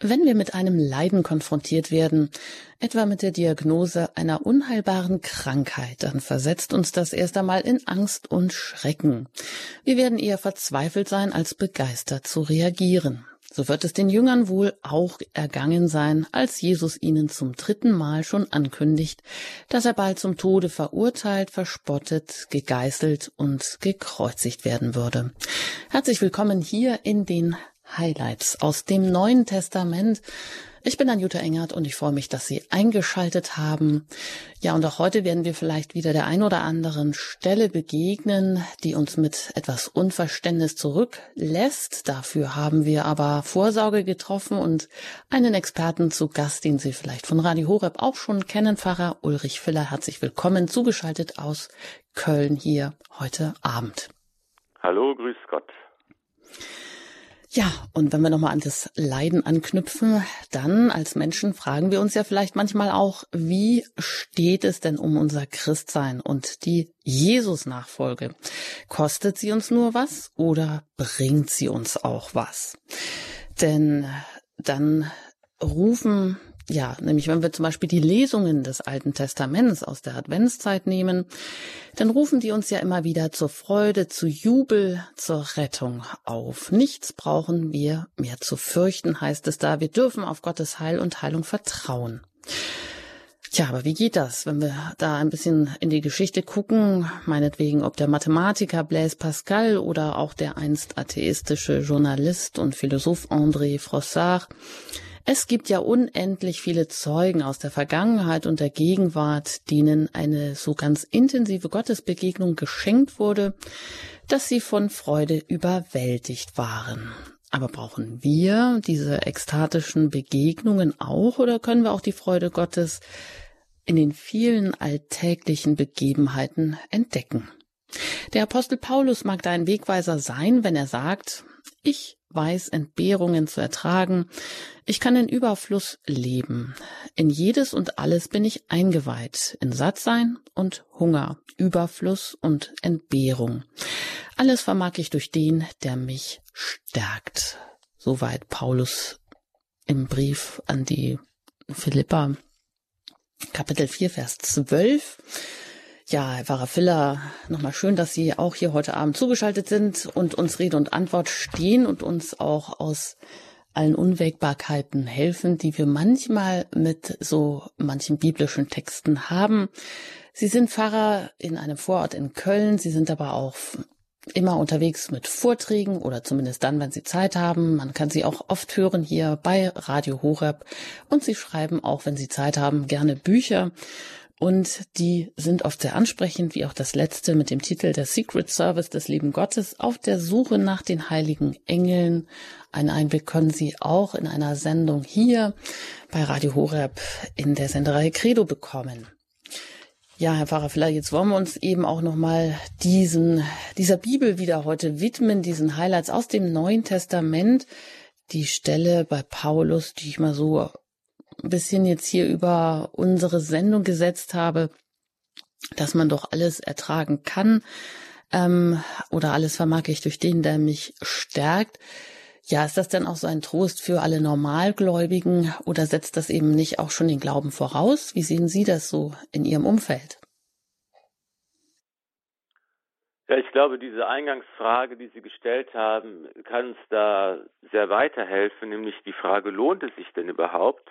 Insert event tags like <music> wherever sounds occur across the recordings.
Wenn wir mit einem Leiden konfrontiert werden, etwa mit der Diagnose einer unheilbaren Krankheit, dann versetzt uns das erst einmal in Angst und Schrecken. Wir werden eher verzweifelt sein, als begeistert zu reagieren. So wird es den Jüngern wohl auch ergangen sein, als Jesus ihnen zum dritten Mal schon ankündigt, dass er bald zum Tode verurteilt, verspottet, gegeißelt und gekreuzigt werden würde. Herzlich willkommen hier in den Highlights aus dem Neuen Testament. Ich bin Anjuta Engert und ich freue mich, dass Sie eingeschaltet haben. Ja, und auch heute werden wir vielleicht wieder der ein oder anderen Stelle begegnen, die uns mit etwas Unverständnis zurücklässt. Dafür haben wir aber Vorsorge getroffen und einen Experten zu Gast, den Sie vielleicht von Radio Horeb auch schon kennen, Pfarrer Ulrich Filler. Herzlich willkommen, zugeschaltet aus Köln hier heute Abend. Hallo, grüß Gott. Ja, und wenn wir nochmal an das Leiden anknüpfen, dann als Menschen fragen wir uns ja vielleicht manchmal auch, wie steht es denn um unser Christsein und die Jesus-Nachfolge? Kostet sie uns nur was oder bringt sie uns auch was? Denn dann rufen ja, nämlich wenn wir zum Beispiel die Lesungen des Alten Testaments aus der Adventszeit nehmen, dann rufen die uns ja immer wieder zur Freude, zu Jubel, zur Rettung auf. Nichts brauchen wir mehr zu fürchten, heißt es da. Wir dürfen auf Gottes Heil und Heilung vertrauen. Tja, aber wie geht das, wenn wir da ein bisschen in die Geschichte gucken, meinetwegen ob der Mathematiker Blaise Pascal oder auch der einst atheistische Journalist und Philosoph André Frossard, es gibt ja unendlich viele Zeugen aus der Vergangenheit und der Gegenwart, denen eine so ganz intensive Gottesbegegnung geschenkt wurde, dass sie von Freude überwältigt waren. Aber brauchen wir diese ekstatischen Begegnungen auch oder können wir auch die Freude Gottes in den vielen alltäglichen Begebenheiten entdecken? Der Apostel Paulus mag da ein Wegweiser sein, wenn er sagt, ich weiß Entbehrungen zu ertragen, ich kann in Überfluss leben. In jedes und alles bin ich eingeweiht, in Sattsein und Hunger, Überfluss und Entbehrung. Alles vermag ich durch den, der mich stärkt. Soweit Paulus im Brief an die Philippa, Kapitel 4, Vers 12. Ja, Herr Pfarrer Filler, nochmal schön, dass Sie auch hier heute Abend zugeschaltet sind und uns Rede und Antwort stehen und uns auch aus allen Unwägbarkeiten helfen, die wir manchmal mit so manchen biblischen Texten haben. Sie sind Pfarrer in einem Vorort in Köln. Sie sind aber auch immer unterwegs mit Vorträgen oder zumindest dann, wenn Sie Zeit haben. Man kann Sie auch oft hören hier bei Radio Horeb und Sie schreiben auch, wenn Sie Zeit haben, gerne Bücher. Und die sind oft sehr ansprechend, wie auch das letzte mit dem Titel Der Secret Service des lieben Gottes auf der Suche nach den heiligen Engeln. Einen Einblick können Sie auch in einer Sendung hier bei Radio Horeb in der Senderei Credo bekommen. Ja, Herr Pfarrer Filler, jetzt wollen wir uns eben auch nochmal diesen, dieser Bibel wieder heute widmen, diesen Highlights aus dem Neuen Testament. Die Stelle bei Paulus, die ich mal so ein bisschen jetzt hier über unsere Sendung gesetzt habe, dass man doch alles ertragen kann ähm, oder alles vermag ich durch den, der mich stärkt. Ja, ist das denn auch so ein Trost für alle Normalgläubigen oder setzt das eben nicht auch schon den Glauben voraus? Wie sehen Sie das so in Ihrem Umfeld? Ja, ich glaube, diese Eingangsfrage, die Sie gestellt haben, kann uns da sehr weiterhelfen, nämlich die Frage, lohnt es sich denn überhaupt,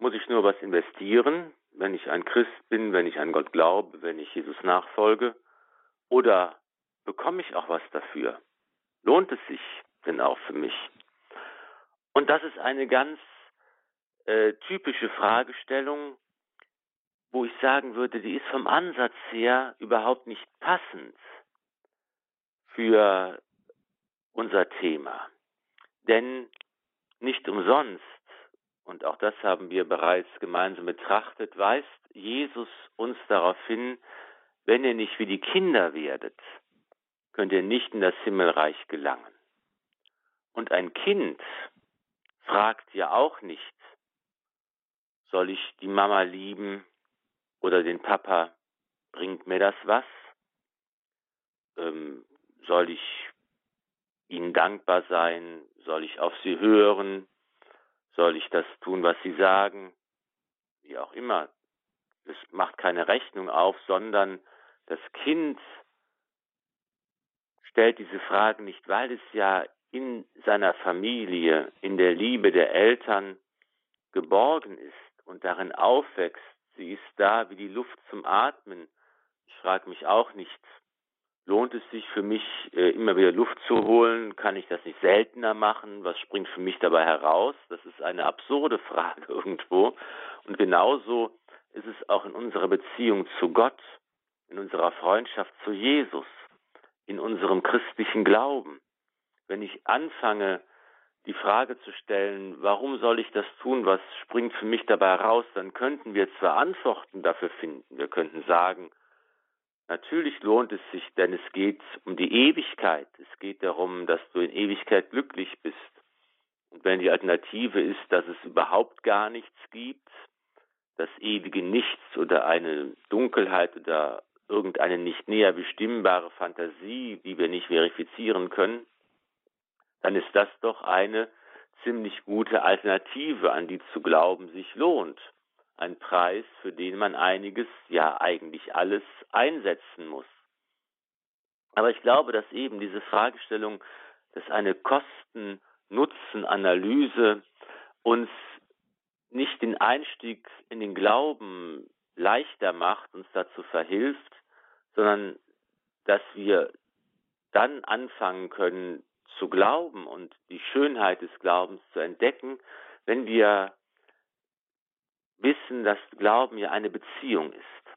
muss ich nur was investieren, wenn ich ein Christ bin, wenn ich an Gott glaube, wenn ich Jesus nachfolge? Oder bekomme ich auch was dafür? Lohnt es sich denn auch für mich? Und das ist eine ganz äh, typische Fragestellung, wo ich sagen würde, die ist vom Ansatz her überhaupt nicht passend für unser Thema. Denn nicht umsonst und auch das haben wir bereits gemeinsam betrachtet, weist Jesus uns darauf hin, wenn ihr nicht wie die Kinder werdet, könnt ihr nicht in das Himmelreich gelangen. Und ein Kind fragt ja auch nicht, soll ich die Mama lieben oder den Papa, bringt mir das was? Ähm, soll ich ihnen dankbar sein? Soll ich auf sie hören? Soll ich das tun, was sie sagen? Wie auch immer. Es macht keine Rechnung auf, sondern das Kind stellt diese Frage nicht, weil es ja in seiner Familie, in der Liebe der Eltern geborgen ist und darin aufwächst. Sie ist da wie die Luft zum Atmen. Ich frage mich auch nicht, lohnt es sich für mich, äh, immer wieder Luft zu holen? Kann ich das nicht seltener machen? Was springt für mich dabei heraus? Das ist eine absurde <laughs> Frage irgendwo. Und genauso ist es auch in unserer Beziehung zu Gott, in unserer Freundschaft zu Jesus, in unserem christlichen Glauben wenn ich anfange, die Frage zu stellen, warum soll ich das tun, was springt für mich dabei raus, dann könnten wir zwar Antworten dafür finden. Wir könnten sagen, natürlich lohnt es sich, denn es geht um die Ewigkeit. Es geht darum, dass du in Ewigkeit glücklich bist. Und wenn die Alternative ist, dass es überhaupt gar nichts gibt, das ewige Nichts oder eine Dunkelheit oder irgendeine nicht näher bestimmbare Fantasie, die wir nicht verifizieren können, dann ist das doch eine ziemlich gute Alternative, an die zu glauben sich lohnt. Ein Preis, für den man einiges, ja eigentlich alles einsetzen muss. Aber ich glaube, dass eben diese Fragestellung, dass eine Kosten-Nutzen-Analyse uns nicht den Einstieg in den Glauben leichter macht, uns dazu verhilft, sondern dass wir dann anfangen können, zu glauben und die Schönheit des Glaubens zu entdecken, wenn wir wissen, dass Glauben ja eine Beziehung ist.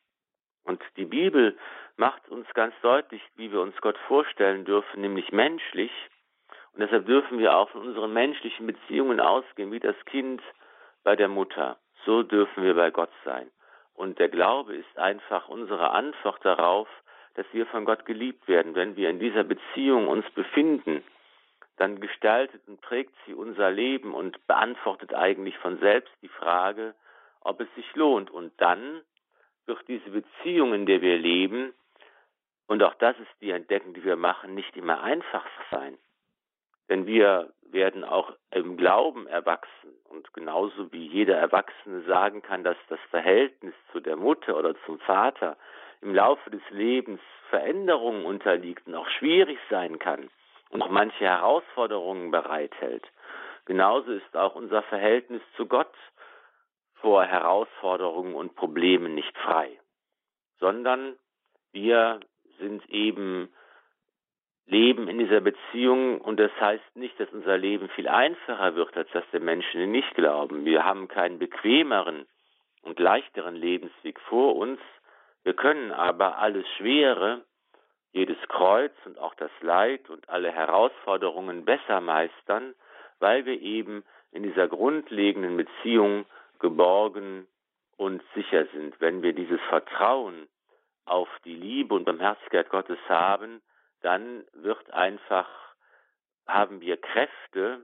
Und die Bibel macht uns ganz deutlich, wie wir uns Gott vorstellen dürfen, nämlich menschlich. Und deshalb dürfen wir auch von unseren menschlichen Beziehungen ausgehen, wie das Kind bei der Mutter. So dürfen wir bei Gott sein. Und der Glaube ist einfach unsere Antwort darauf, dass wir von Gott geliebt werden, wenn wir in dieser Beziehung uns befinden dann gestaltet und prägt sie unser Leben und beantwortet eigentlich von selbst die Frage, ob es sich lohnt. Und dann wird diese Beziehung, in der wir leben, und auch das ist die Entdeckung, die wir machen, nicht immer einfach sein. Denn wir werden auch im Glauben erwachsen. Und genauso wie jeder Erwachsene sagen kann, dass das Verhältnis zu der Mutter oder zum Vater im Laufe des Lebens Veränderungen unterliegt und auch schwierig sein kann, und auch manche Herausforderungen bereithält. Genauso ist auch unser Verhältnis zu Gott vor Herausforderungen und Problemen nicht frei, sondern wir sind eben leben in dieser Beziehung und das heißt nicht, dass unser Leben viel einfacher wird, als das der Menschen, die nicht glauben. Wir haben keinen bequemeren und leichteren Lebensweg vor uns. Wir können aber alles Schwere jedes Kreuz und auch das Leid und alle Herausforderungen besser meistern, weil wir eben in dieser grundlegenden Beziehung geborgen und sicher sind. Wenn wir dieses Vertrauen auf die Liebe und Barmherzigkeit Gottes haben, dann wird einfach, haben wir Kräfte,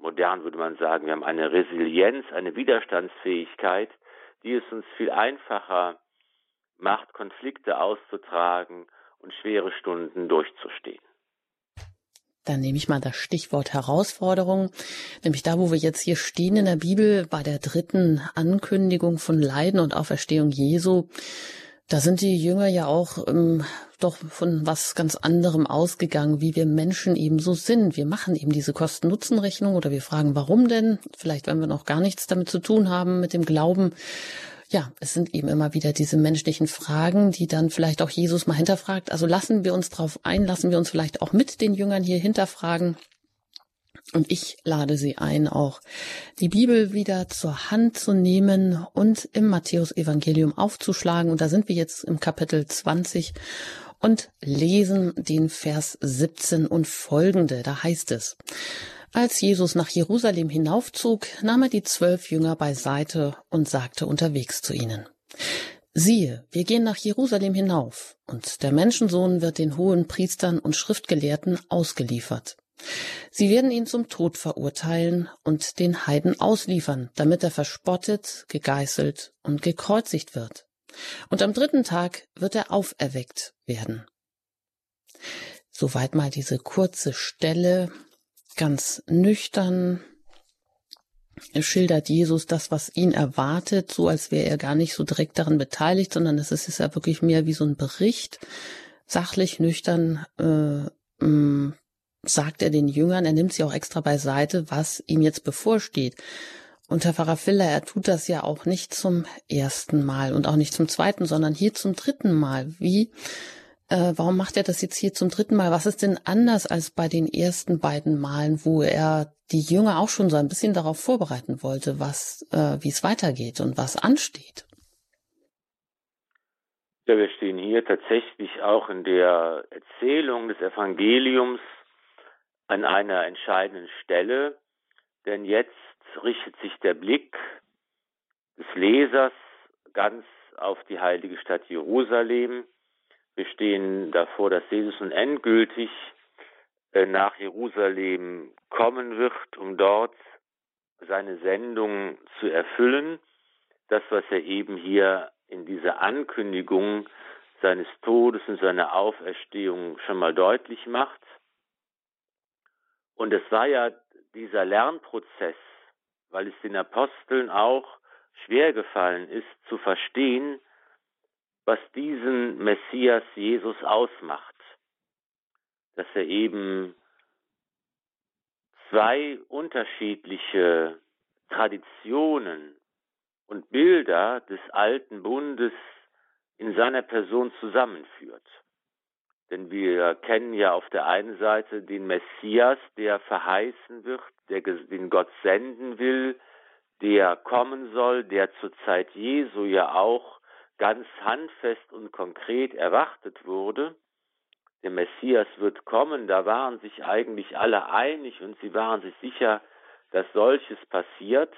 modern würde man sagen, wir haben eine Resilienz, eine Widerstandsfähigkeit, die es uns viel einfacher macht, Konflikte auszutragen und schwere Stunden durchzustehen. Dann nehme ich mal das Stichwort Herausforderung, nämlich da, wo wir jetzt hier stehen in der Bibel bei der dritten Ankündigung von Leiden und Auferstehung Jesu. Da sind die Jünger ja auch ähm, doch von was ganz anderem ausgegangen, wie wir Menschen eben so sind. Wir machen eben diese Kosten-Nutzen-Rechnung oder wir fragen, warum denn? Vielleicht, wenn wir noch gar nichts damit zu tun haben mit dem Glauben ja, es sind eben immer wieder diese menschlichen Fragen, die dann vielleicht auch Jesus mal hinterfragt. Also lassen wir uns darauf ein, lassen wir uns vielleicht auch mit den Jüngern hier hinterfragen. Und ich lade Sie ein, auch die Bibel wieder zur Hand zu nehmen und im Matthäus-Evangelium aufzuschlagen. Und da sind wir jetzt im Kapitel 20 und lesen den Vers 17 und folgende. Da heißt es, als Jesus nach Jerusalem hinaufzog, nahm er die zwölf Jünger beiseite und sagte unterwegs zu ihnen, Siehe, wir gehen nach Jerusalem hinauf, und der Menschensohn wird den hohen Priestern und Schriftgelehrten ausgeliefert. Sie werden ihn zum Tod verurteilen und den Heiden ausliefern, damit er verspottet, gegeißelt und gekreuzigt wird. Und am dritten Tag wird er auferweckt werden. Soweit mal diese kurze Stelle ganz nüchtern schildert Jesus das, was ihn erwartet, so als wäre er gar nicht so direkt daran beteiligt, sondern es ist ja wirklich mehr wie so ein Bericht, sachlich, nüchtern, äh, mm, sagt er den Jüngern, er nimmt sie auch extra beiseite, was ihm jetzt bevorsteht. Und Herr Pfarrer Filler, er tut das ja auch nicht zum ersten Mal und auch nicht zum zweiten, sondern hier zum dritten Mal. Wie, äh, warum macht er das jetzt hier zum dritten Mal? Was ist denn anders als bei den ersten beiden Malen, wo er die Jünger auch schon so ein bisschen darauf vorbereiten wollte, was, äh, wie es weitergeht und was ansteht? Ja, wir stehen hier tatsächlich auch in der Erzählung des Evangeliums an einer entscheidenden Stelle, denn jetzt richtet sich der Blick des Lesers ganz auf die heilige Stadt Jerusalem. Wir stehen davor, dass Jesus nun endgültig äh, nach Jerusalem kommen wird, um dort seine Sendung zu erfüllen. Das, was er eben hier in dieser Ankündigung seines Todes und seiner Auferstehung schon mal deutlich macht. Und es war ja dieser Lernprozess, weil es den Aposteln auch schwer gefallen ist zu verstehen, was diesen Messias Jesus ausmacht. Dass er eben zwei unterschiedliche Traditionen und Bilder des alten Bundes in seiner Person zusammenführt. Denn wir kennen ja auf der einen Seite den Messias, der verheißen wird, der, den Gott senden will, der kommen soll, der zur Zeit Jesu ja auch ganz handfest und konkret erwartet wurde. Der Messias wird kommen, da waren sich eigentlich alle einig und sie waren sich sicher, dass solches passiert.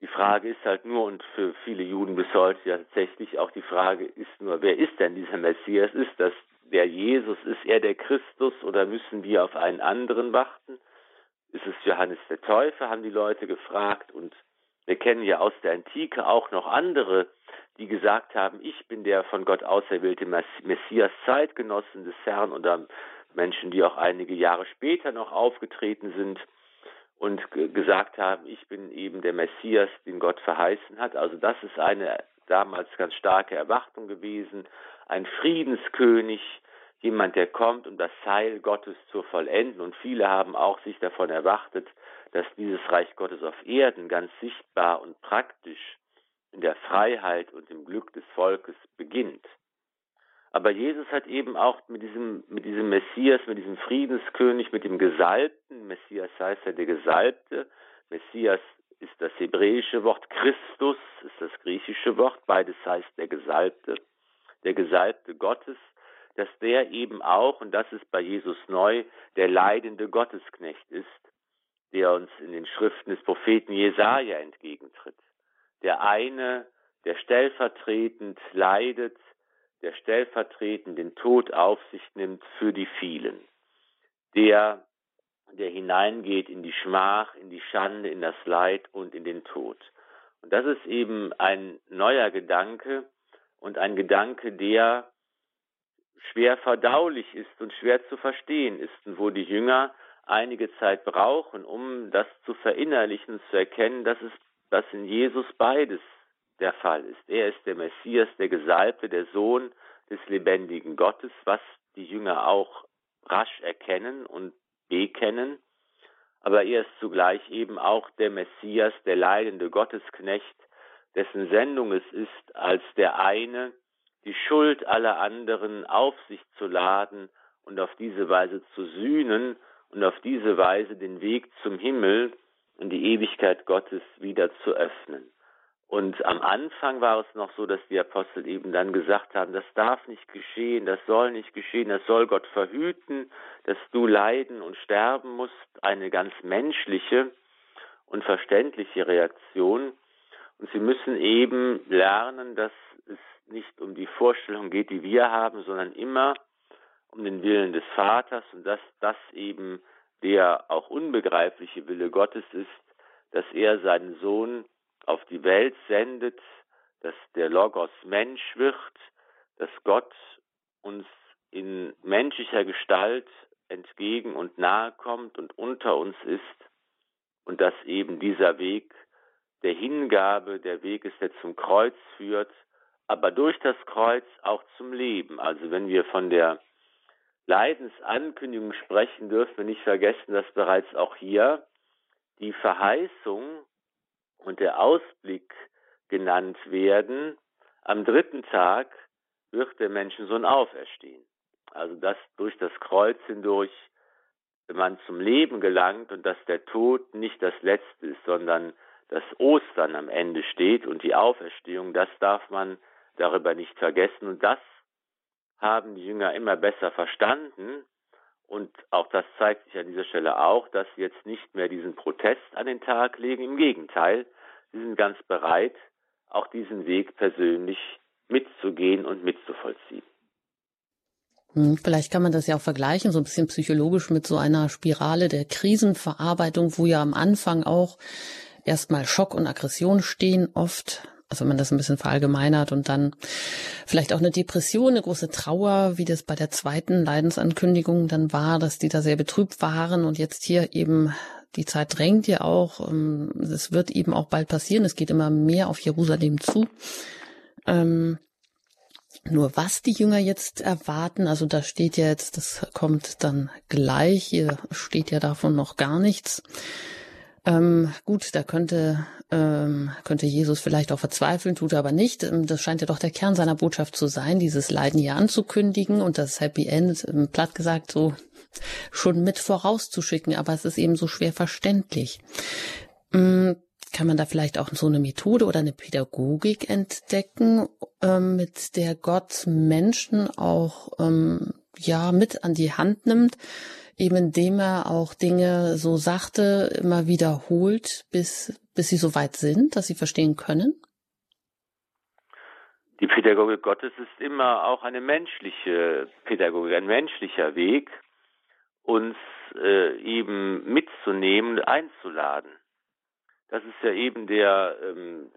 Die Frage ist halt nur, und für viele Juden bis heute ja tatsächlich auch die Frage ist nur, wer ist denn dieser Messias? Ist das der Jesus? Ist er der Christus oder müssen wir auf einen anderen warten? Ist es Johannes der Täufer, haben die Leute gefragt. Und wir kennen ja aus der Antike auch noch andere, die gesagt haben, ich bin der von Gott auserwählte Messias, Zeitgenossen des Herrn oder Menschen, die auch einige Jahre später noch aufgetreten sind und gesagt haben, ich bin eben der Messias, den Gott verheißen hat. Also das ist eine damals ganz starke Erwartung gewesen. Ein Friedenskönig, jemand, der kommt, um das Heil Gottes zu vollenden. Und viele haben auch sich davon erwartet, dass dieses Reich Gottes auf Erden ganz sichtbar und praktisch in der Freiheit und im Glück des Volkes beginnt. Aber Jesus hat eben auch mit diesem, mit diesem Messias, mit diesem Friedenskönig, mit dem Gesalbten, Messias heißt ja der Gesalbte, Messias ist das hebräische Wort, Christus ist das griechische Wort, beides heißt der Gesalbte, der Gesalbte Gottes, dass der eben auch, und das ist bei Jesus neu, der leidende Gottesknecht ist, der uns in den Schriften des Propheten Jesaja entgegentritt. Der eine, der stellvertretend leidet, der stellvertretend den Tod auf sich nimmt für die vielen, der, der hineingeht in die Schmach, in die Schande, in das Leid und in den Tod. Und das ist eben ein neuer Gedanke und ein Gedanke, der schwer verdaulich ist und schwer zu verstehen ist und wo die Jünger einige Zeit brauchen, um das zu verinnerlichen, zu erkennen, dass es dass in Jesus beides der Fall ist. Er ist der Messias, der Gesalbte, der Sohn des lebendigen Gottes, was die Jünger auch rasch erkennen und bekennen. Aber er ist zugleich eben auch der Messias, der leidende Gottesknecht, dessen Sendung es ist, als der eine die Schuld aller anderen auf sich zu laden und auf diese Weise zu sühnen und auf diese Weise den Weg zum Himmel und die Ewigkeit Gottes wieder zu öffnen. Und am Anfang war es noch so, dass die Apostel eben dann gesagt haben, das darf nicht geschehen, das soll nicht geschehen, das soll Gott verhüten, dass du leiden und sterben musst. Eine ganz menschliche und verständliche Reaktion. Und sie müssen eben lernen, dass es nicht um die Vorstellung geht, die wir haben, sondern immer um den Willen des Vaters und dass das eben der auch unbegreifliche Wille Gottes ist, dass er seinen Sohn auf die Welt sendet, dass der Logos Mensch wird, dass Gott uns in menschlicher Gestalt entgegen und nahe kommt und unter uns ist und dass eben dieser Weg der Hingabe, der Weg ist, der zum Kreuz führt, aber durch das Kreuz auch zum Leben. Also wenn wir von der Leidensankündigung sprechen, dürfen wir nicht vergessen, dass bereits auch hier die Verheißung und der Ausblick genannt werden. Am dritten Tag wird der Menschensohn auferstehen. Also dass durch das Kreuz hindurch man zum Leben gelangt und dass der Tod nicht das Letzte ist, sondern dass Ostern am Ende steht und die Auferstehung, das darf man darüber nicht vergessen. Und das haben die Jünger immer besser verstanden. Und auch das zeigt sich an dieser Stelle auch, dass sie jetzt nicht mehr diesen Protest an den Tag legen. Im Gegenteil, sie sind ganz bereit, auch diesen Weg persönlich mitzugehen und mitzuvollziehen. Hm, vielleicht kann man das ja auch vergleichen, so ein bisschen psychologisch mit so einer Spirale der Krisenverarbeitung, wo ja am Anfang auch erstmal Schock und Aggression stehen, oft also wenn man das ein bisschen verallgemeinert und dann vielleicht auch eine Depression, eine große Trauer, wie das bei der zweiten Leidensankündigung dann war, dass die da sehr betrübt waren und jetzt hier eben die Zeit drängt ja auch. Ähm, es wird eben auch bald passieren. Es geht immer mehr auf Jerusalem zu. Ähm, nur was die Jünger jetzt erwarten, also da steht ja jetzt, das kommt dann gleich, hier steht ja davon noch gar nichts. Ähm, gut, da könnte, ähm, könnte Jesus vielleicht auch verzweifeln, tut er aber nicht. Ähm, das scheint ja doch der Kern seiner Botschaft zu sein, dieses Leiden hier anzukündigen und das Happy End, ähm, platt gesagt, so schon mit vorauszuschicken, aber es ist eben so schwer verständlich. Ähm, kann man da vielleicht auch so eine Methode oder eine Pädagogik entdecken, ähm, mit der Gott Menschen auch ähm, ja mit an die Hand nimmt, eben indem er auch Dinge, so sagte, immer wiederholt, bis, bis sie so weit sind, dass sie verstehen können? Die Pädagogik Gottes ist immer auch eine menschliche Pädagogik, ein menschlicher Weg, uns äh, eben mitzunehmen, einzuladen. Das ist ja eben der ähm,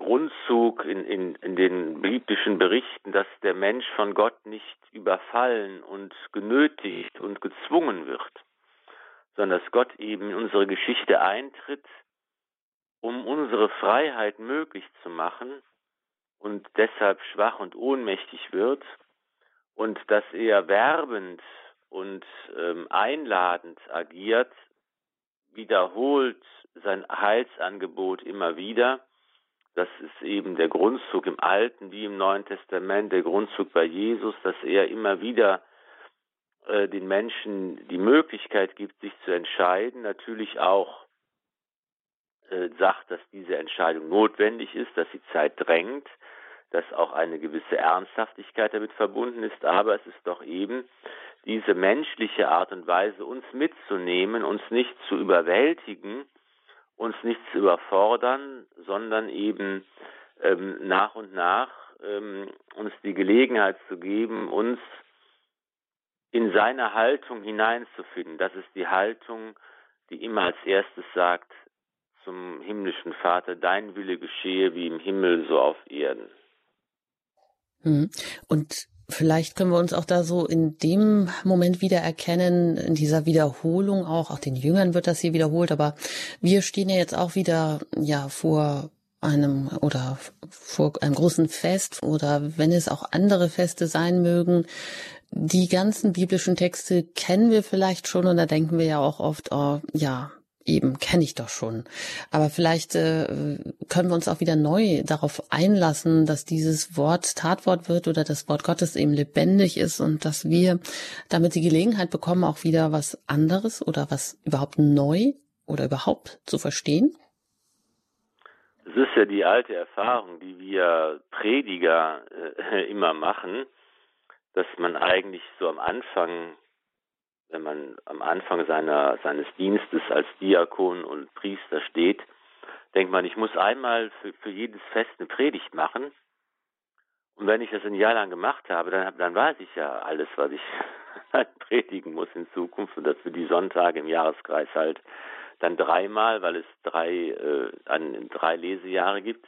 Grundzug in, in, in den biblischen Berichten, dass der Mensch von Gott nicht überfallen und genötigt und gezwungen wird, sondern dass Gott eben in unsere Geschichte eintritt, um unsere Freiheit möglich zu machen und deshalb schwach und ohnmächtig wird und dass er werbend und ähm, einladend agiert, wiederholt sein Heilsangebot immer wieder das ist eben der Grundzug im Alten wie im Neuen Testament, der Grundzug bei Jesus, dass er immer wieder äh, den Menschen die Möglichkeit gibt, sich zu entscheiden, natürlich auch äh, sagt, dass diese Entscheidung notwendig ist, dass die Zeit drängt, dass auch eine gewisse Ernsthaftigkeit damit verbunden ist, aber es ist doch eben diese menschliche Art und Weise, uns mitzunehmen, uns nicht zu überwältigen, uns nicht zu überfordern, sondern eben ähm, nach und nach ähm, uns die Gelegenheit zu geben, uns in seine Haltung hineinzufinden. Das ist die Haltung, die immer als erstes sagt zum himmlischen Vater, dein Wille geschehe wie im Himmel so auf Erden. Hm. Und Vielleicht können wir uns auch da so in dem Moment wieder erkennen, in dieser Wiederholung auch, auch den Jüngern wird das hier wiederholt, aber wir stehen ja jetzt auch wieder, ja, vor einem oder vor einem großen Fest oder wenn es auch andere Feste sein mögen. Die ganzen biblischen Texte kennen wir vielleicht schon und da denken wir ja auch oft, oh, ja, eben kenne ich doch schon. Aber vielleicht äh, können wir uns auch wieder neu darauf einlassen, dass dieses Wort Tatwort wird oder das Wort Gottes eben lebendig ist und dass wir damit die Gelegenheit bekommen, auch wieder was anderes oder was überhaupt neu oder überhaupt zu verstehen. Es ist ja die alte Erfahrung, die wir Prediger äh, <laughs> immer machen, dass man eigentlich so am Anfang wenn man am Anfang seiner, seines Dienstes als Diakon und Priester steht, denkt man, ich muss einmal für, für jedes Fest eine Predigt machen. Und wenn ich das ein Jahr lang gemacht habe, dann, dann weiß ich ja alles, was ich <laughs> predigen muss in Zukunft und das für die Sonntage im Jahreskreis halt dann dreimal, weil es drei, äh, an, drei Lesejahre gibt.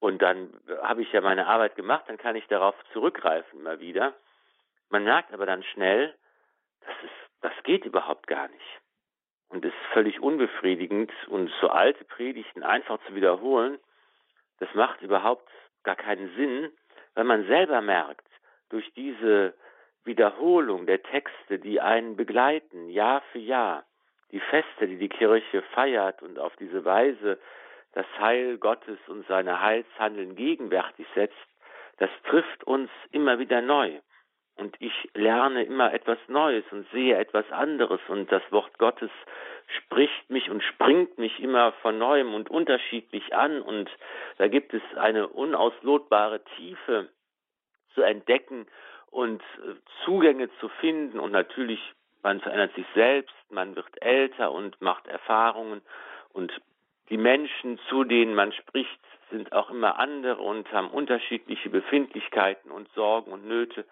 Und dann habe ich ja meine Arbeit gemacht, dann kann ich darauf zurückgreifen immer wieder. Man merkt aber dann schnell, das ist, das geht überhaupt gar nicht. Und es ist völlig unbefriedigend und so alte Predigten einfach zu wiederholen, das macht überhaupt gar keinen Sinn, weil man selber merkt, durch diese Wiederholung der Texte, die einen begleiten, Jahr für Jahr, die Feste, die die Kirche feiert und auf diese Weise das Heil Gottes und seine Heilshandeln gegenwärtig setzt, das trifft uns immer wieder neu. Und ich lerne immer etwas Neues und sehe etwas anderes. Und das Wort Gottes spricht mich und springt mich immer von neuem und unterschiedlich an. Und da gibt es eine unauslotbare Tiefe zu entdecken und äh, Zugänge zu finden. Und natürlich man verändert sich selbst, man wird älter und macht Erfahrungen. Und die Menschen, zu denen man spricht, sind auch immer andere und haben unterschiedliche Befindlichkeiten und Sorgen und Nöte.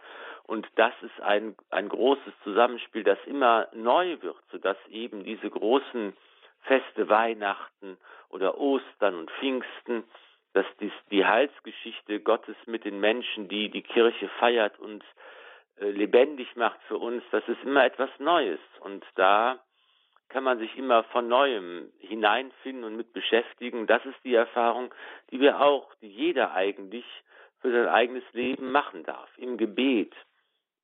Und das ist ein, ein großes Zusammenspiel, das immer neu wird, sodass eben diese großen Feste Weihnachten oder Ostern und Pfingsten, dass dies, die Heilsgeschichte Gottes mit den Menschen, die die Kirche feiert und äh, lebendig macht für uns, das ist immer etwas Neues. Und da kann man sich immer von neuem hineinfinden und mit beschäftigen. Das ist die Erfahrung, die wir auch, die jeder eigentlich für sein eigenes Leben machen darf. Im Gebet,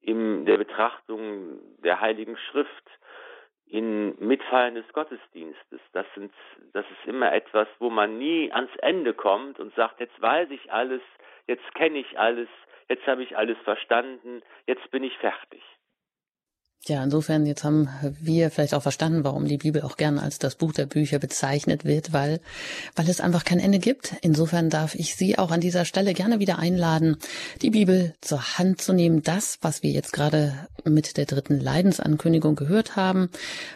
in der Betrachtung der Heiligen Schrift, in Mitfeiern des Gottesdienstes. Das sind, das ist immer etwas, wo man nie ans Ende kommt und sagt, jetzt weiß ich alles, jetzt kenne ich alles, jetzt habe ich alles verstanden, jetzt bin ich fertig. Ja, insofern, jetzt haben wir vielleicht auch verstanden, warum die Bibel auch gerne als das Buch der Bücher bezeichnet wird, weil, weil es einfach kein Ende gibt. Insofern darf ich Sie auch an dieser Stelle gerne wieder einladen, die Bibel zur Hand zu nehmen. Das, was wir jetzt gerade mit der dritten Leidensankündigung gehört haben,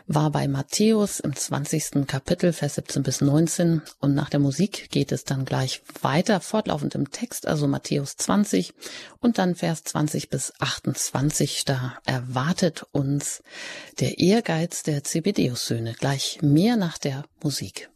war bei Matthäus im 20. Kapitel, Vers 17 bis 19. Und nach der Musik geht es dann gleich weiter, fortlaufend im Text, also Matthäus 20 und dann Vers 20 bis 28. Da erwartet uns der Ehrgeiz der Zebedeus-Söhne. Gleich mehr nach der Musik.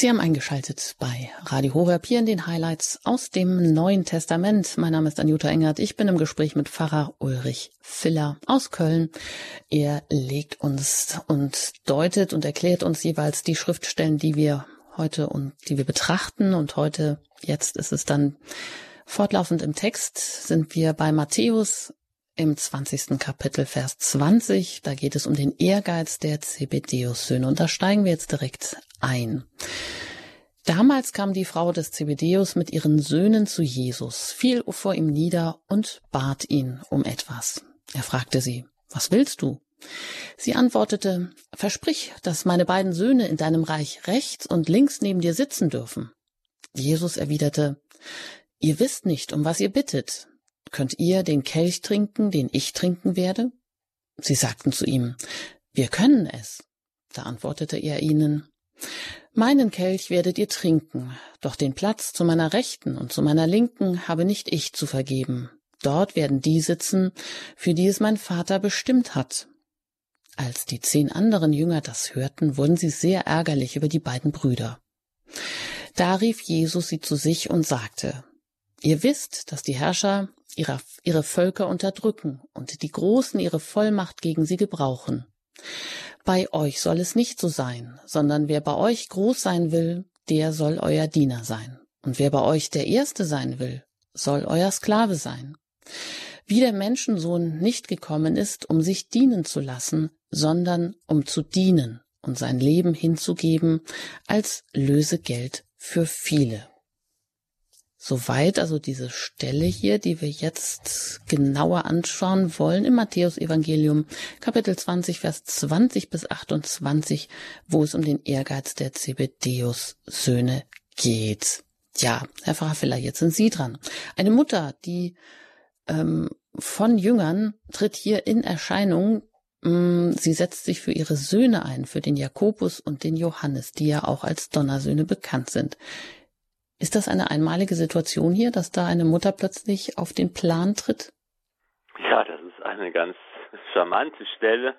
Sie haben eingeschaltet bei Radio Horeb hier in den Highlights aus dem Neuen Testament. Mein Name ist Anjuta Engert. Ich bin im Gespräch mit Pfarrer Ulrich Filler aus Köln. Er legt uns und deutet und erklärt uns jeweils die Schriftstellen, die wir heute und die wir betrachten. Und heute, jetzt ist es dann fortlaufend im Text, sind wir bei Matthäus im 20. Kapitel, Vers 20. Da geht es um den Ehrgeiz der Zebedeus-Söhne. Und da steigen wir jetzt direkt ein. Damals kam die Frau des Zebedeus mit ihren Söhnen zu Jesus, fiel vor ihm nieder und bat ihn um etwas. Er fragte sie, was willst du? Sie antwortete, Versprich, dass meine beiden Söhne in deinem Reich rechts und links neben dir sitzen dürfen. Jesus erwiderte, Ihr wisst nicht, um was ihr bittet. Könnt ihr den Kelch trinken, den ich trinken werde? Sie sagten zu ihm, Wir können es. Da antwortete er ihnen, Meinen Kelch werdet ihr trinken, doch den Platz zu meiner Rechten und zu meiner Linken habe nicht ich zu vergeben. Dort werden die sitzen, für die es mein Vater bestimmt hat. Als die zehn anderen Jünger das hörten, wurden sie sehr ärgerlich über die beiden Brüder. Da rief Jesus sie zu sich und sagte, Ihr wisst, dass die Herrscher ihre, ihre Völker unterdrücken und die Großen ihre Vollmacht gegen sie gebrauchen. Bei euch soll es nicht so sein, sondern wer bei euch groß sein will, der soll euer Diener sein. Und wer bei euch der Erste sein will, soll euer Sklave sein. Wie der Menschensohn nicht gekommen ist, um sich dienen zu lassen, sondern um zu dienen und sein Leben hinzugeben als Lösegeld für viele. Soweit also diese Stelle hier, die wir jetzt genauer anschauen wollen im Matthäus-Evangelium, Kapitel 20, Vers 20 bis 28, wo es um den Ehrgeiz der Zebedeus-Söhne geht. Ja, Herr Pfarrer jetzt sind Sie dran. Eine Mutter, die ähm, von Jüngern tritt hier in Erscheinung. Mm, sie setzt sich für ihre Söhne ein, für den Jakobus und den Johannes, die ja auch als Donnersöhne bekannt sind. Ist das eine einmalige Situation hier, dass da eine Mutter plötzlich auf den Plan tritt? Ja, das ist eine ganz <laughs> charmante Stelle.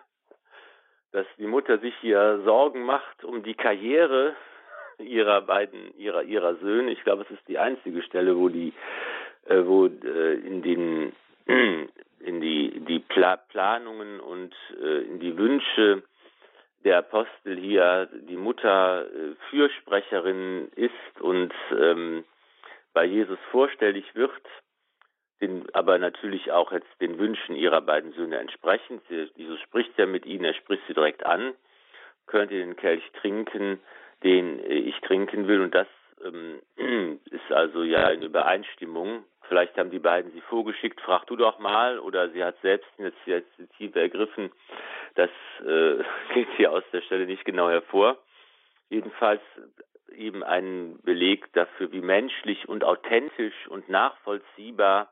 dass die Mutter sich hier Sorgen macht um die Karriere ihrer beiden, ihrer, ihrer Söhne. Ich glaube, es ist die einzige Stelle, wo die, äh, wo äh, in den, <clears throat> in die, die Pla Planungen und äh, in die Wünsche der Apostel hier die Mutter äh, Fürsprecherin ist und ähm, bei Jesus vorstellig wird, den, aber natürlich auch jetzt den Wünschen ihrer beiden Söhne entsprechend. Jesus spricht ja mit ihnen, er spricht sie direkt an. Könnt ihr den Kelch trinken, den ich trinken will? Und das ähm, <clears throat> ist also ja in Übereinstimmung. Vielleicht haben die beiden sie vorgeschickt, frag du doch mal, oder sie hat selbst die Initiative ergriffen. Das äh, <laughs> geht hier aus der Stelle nicht genau hervor. Jedenfalls eben ein Beleg dafür, wie menschlich und authentisch und nachvollziehbar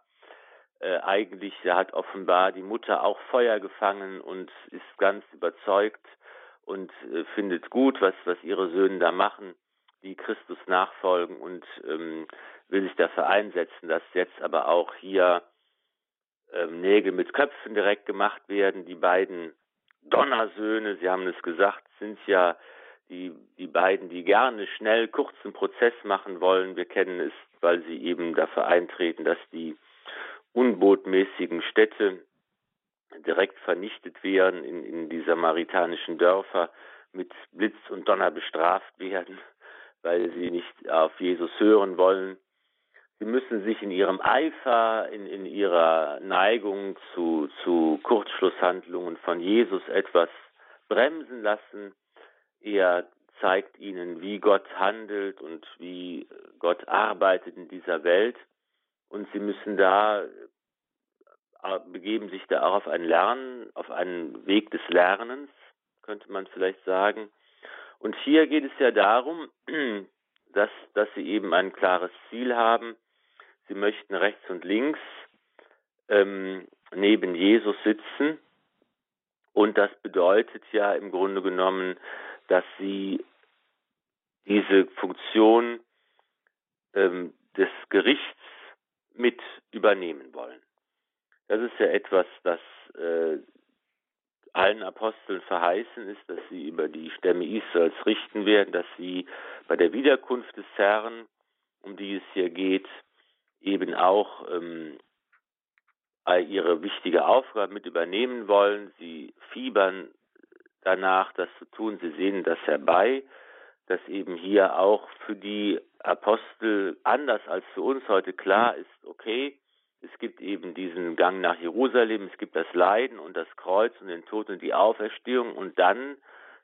äh, eigentlich, da hat offenbar die Mutter auch Feuer gefangen und ist ganz überzeugt und äh, findet gut, was, was ihre Söhne da machen, die Christus nachfolgen und ähm, will sich dafür einsetzen, dass jetzt aber auch hier ähm, Nägel mit Köpfen direkt gemacht werden. Die beiden Donnersöhne, Sie haben es gesagt, sind ja die, die beiden, die gerne schnell kurzen Prozess machen wollen. Wir kennen es, weil sie eben dafür eintreten, dass die unbotmäßigen Städte direkt vernichtet werden, in, in die samaritanischen Dörfer mit Blitz und Donner bestraft werden, weil sie nicht auf Jesus hören wollen. Sie müssen sich in ihrem Eifer, in, in ihrer Neigung zu, zu Kurzschlusshandlungen von Jesus etwas bremsen lassen. Er zeigt ihnen, wie Gott handelt und wie Gott arbeitet in dieser Welt. Und sie müssen da, äh, begeben sich da auch auf ein Lernen, auf einen Weg des Lernens, könnte man vielleicht sagen. Und hier geht es ja darum, <clears throat> dass, dass sie eben ein klares Ziel haben. Sie möchten rechts und links ähm, neben Jesus sitzen. Und das bedeutet ja im Grunde genommen, dass sie diese Funktion ähm, des Gerichts mit übernehmen wollen. Das ist ja etwas, das äh, allen Aposteln verheißen ist, dass sie über die Stämme Israels richten werden, dass sie bei der Wiederkunft des Herrn, um die es hier geht, eben auch ähm, ihre wichtige Aufgabe mit übernehmen wollen. Sie fiebern danach, das zu tun. Sie sehen das herbei, dass eben hier auch für die Apostel anders als für uns heute klar ist, okay, es gibt eben diesen Gang nach Jerusalem, es gibt das Leiden und das Kreuz und den Tod und die Auferstehung und dann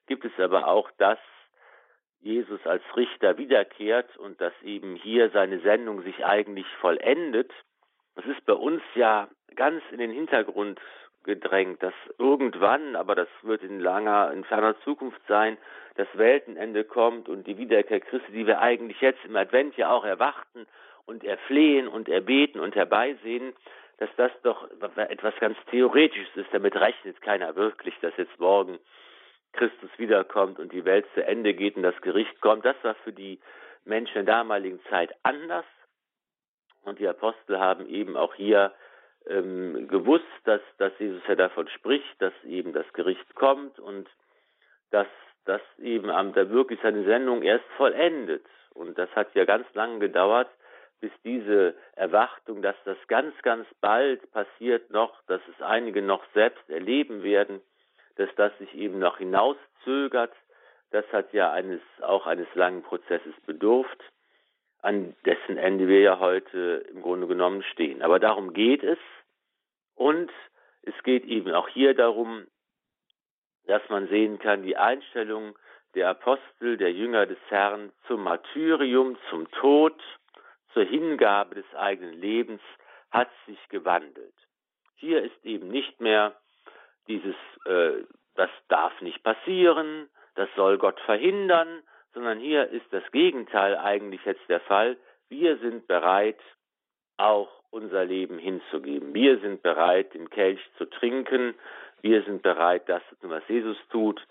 gibt es aber auch das, Jesus als Richter wiederkehrt und dass eben hier seine Sendung sich eigentlich vollendet. Das ist bei uns ja ganz in den Hintergrund gedrängt, dass irgendwann, aber das wird in langer, in ferner Zukunft sein, das Weltenende kommt und die Wiederkehr Christi, die wir eigentlich jetzt im Advent ja auch erwarten und erflehen und erbeten und herbeisehen, dass das doch etwas ganz Theoretisches ist. Damit rechnet keiner wirklich, dass jetzt morgen Christus wiederkommt und die Welt zu Ende geht und das Gericht kommt. Das war für die Menschen der damaligen Zeit anders. Und die Apostel haben eben auch hier ähm, gewusst, dass, dass Jesus ja davon spricht, dass eben das Gericht kommt und dass das eben am da wirklich seine Sendung erst vollendet. Und das hat ja ganz lange gedauert, bis diese Erwartung, dass das ganz, ganz bald passiert noch, dass es einige noch selbst erleben werden, dass das sich eben noch hinauszögert, das hat ja eines, auch eines langen Prozesses bedurft an dessen Ende wir ja heute im Grunde genommen stehen. Aber darum geht es und es geht eben auch hier darum, dass man sehen kann, die Einstellung der Apostel, der Jünger des Herrn zum Martyrium, zum Tod, zur Hingabe des eigenen Lebens hat sich gewandelt. Hier ist eben nicht mehr dieses, äh, das darf nicht passieren, das soll Gott verhindern, sondern hier ist das Gegenteil eigentlich jetzt der Fall. Wir sind bereit, auch unser Leben hinzugeben. Wir sind bereit, den Kelch zu trinken. Wir sind bereit, das zu tun, was Jesus tut.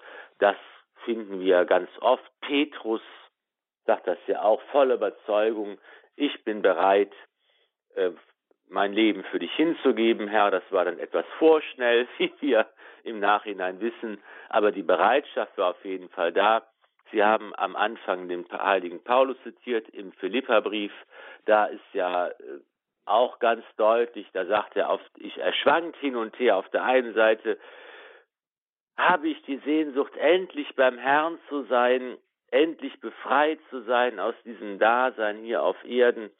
Das finden wir ganz oft. Petrus sagt das ja auch voller Überzeugung. Ich bin bereit, äh, mein Leben für dich hinzugeben, Herr, das war dann etwas vorschnell, <laughs> wie wir im Nachhinein wissen, aber die Bereitschaft war auf jeden Fall da. Sie haben am Anfang den heiligen Paulus zitiert im Philipperbrief, da ist ja äh, auch ganz deutlich, da sagt er, oft, ich erschwankt hin und her. Auf der einen Seite habe ich die Sehnsucht, endlich beim Herrn zu sein, endlich befreit zu sein aus diesem Dasein hier auf Erden.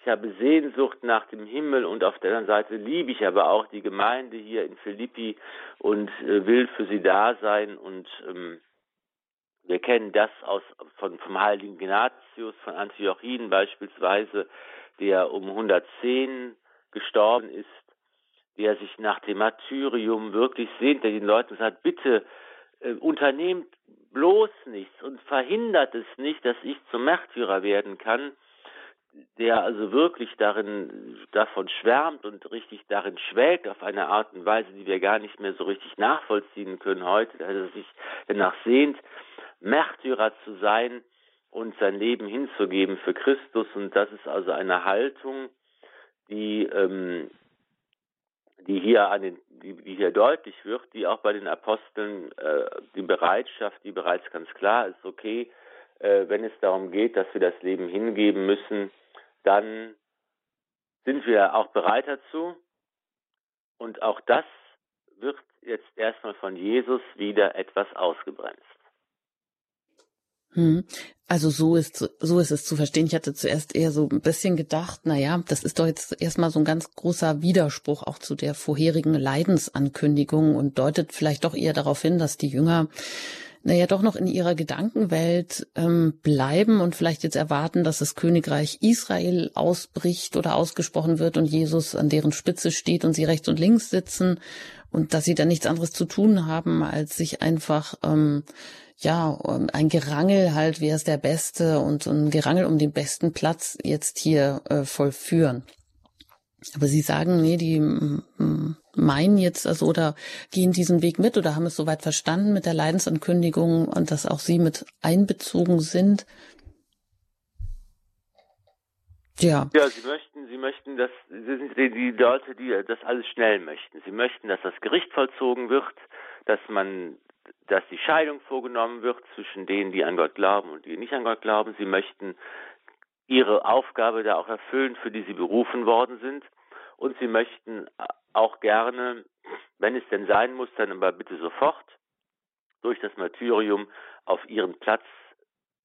Ich habe Sehnsucht nach dem Himmel und auf der anderen Seite liebe ich aber auch die Gemeinde hier in Philippi und äh, will für sie da sein und ähm, wir kennen das aus, von, vom heiligen Ignatius von Antiochien beispielsweise, der um 110 gestorben ist, der sich nach dem Martyrium wirklich sehnt, der den Leuten sagt, bitte äh, unternehmt bloß nichts und verhindert es nicht, dass ich zum Märtyrer werden kann, der also wirklich darin davon schwärmt und richtig darin schwelgt auf eine Art und Weise, die wir gar nicht mehr so richtig nachvollziehen können heute, dass er sich danach sehnt, Märtyrer zu sein und sein Leben hinzugeben für Christus. Und das ist also eine Haltung, die, ähm, die hier an den, die, die hier deutlich wird, die auch bei den Aposteln äh, die Bereitschaft, die bereits ganz klar ist, okay, äh, wenn es darum geht, dass wir das Leben hingeben müssen, dann sind wir auch bereit dazu. Und auch das wird jetzt erstmal von Jesus wieder etwas ausgebremst. Hm. Also so ist so ist es zu verstehen. Ich hatte zuerst eher so ein bisschen gedacht, na ja, das ist doch jetzt erstmal so ein ganz großer Widerspruch auch zu der vorherigen Leidensankündigung und deutet vielleicht doch eher darauf hin, dass die Jünger naja doch noch in ihrer Gedankenwelt ähm, bleiben und vielleicht jetzt erwarten, dass das Königreich Israel ausbricht oder ausgesprochen wird und Jesus an deren Spitze steht und sie rechts und links sitzen und dass sie dann nichts anderes zu tun haben, als sich einfach ähm, ja, ein Gerangel halt, wer ist der Beste und ein Gerangel um den besten Platz jetzt hier äh, vollführen. Aber Sie sagen, nee, die meinen jetzt also oder gehen diesen Weg mit oder haben es soweit verstanden mit der Leidensankündigung und dass auch Sie mit einbezogen sind. Ja. Ja, Sie möchten, Sie möchten, dass Sie sind die Leute, die das alles schnell möchten. Sie möchten, dass das Gericht vollzogen wird, dass man dass die Scheidung vorgenommen wird zwischen denen, die an Gott glauben und die nicht an Gott glauben. Sie möchten ihre Aufgabe da auch erfüllen, für die sie berufen worden sind. Und sie möchten auch gerne, wenn es denn sein muss, dann aber bitte sofort durch das Martyrium auf ihren Platz.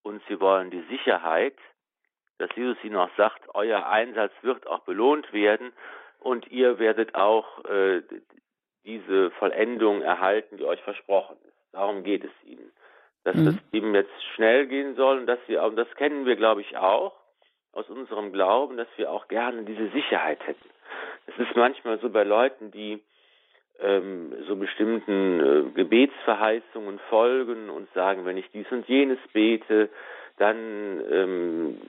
Und sie wollen die Sicherheit, dass Jesus ihnen auch sagt, euer Einsatz wird auch belohnt werden und ihr werdet auch äh, diese Vollendung erhalten, die euch versprochen ist. Darum geht es ihnen. Dass mhm. das eben jetzt schnell gehen soll und dass wir, und das kennen wir, glaube ich, auch aus unserem Glauben, dass wir auch gerne diese Sicherheit hätten. Es ist manchmal so bei Leuten, die ähm, so bestimmten äh, Gebetsverheißungen folgen und sagen, wenn ich dies und jenes bete, dann ähm,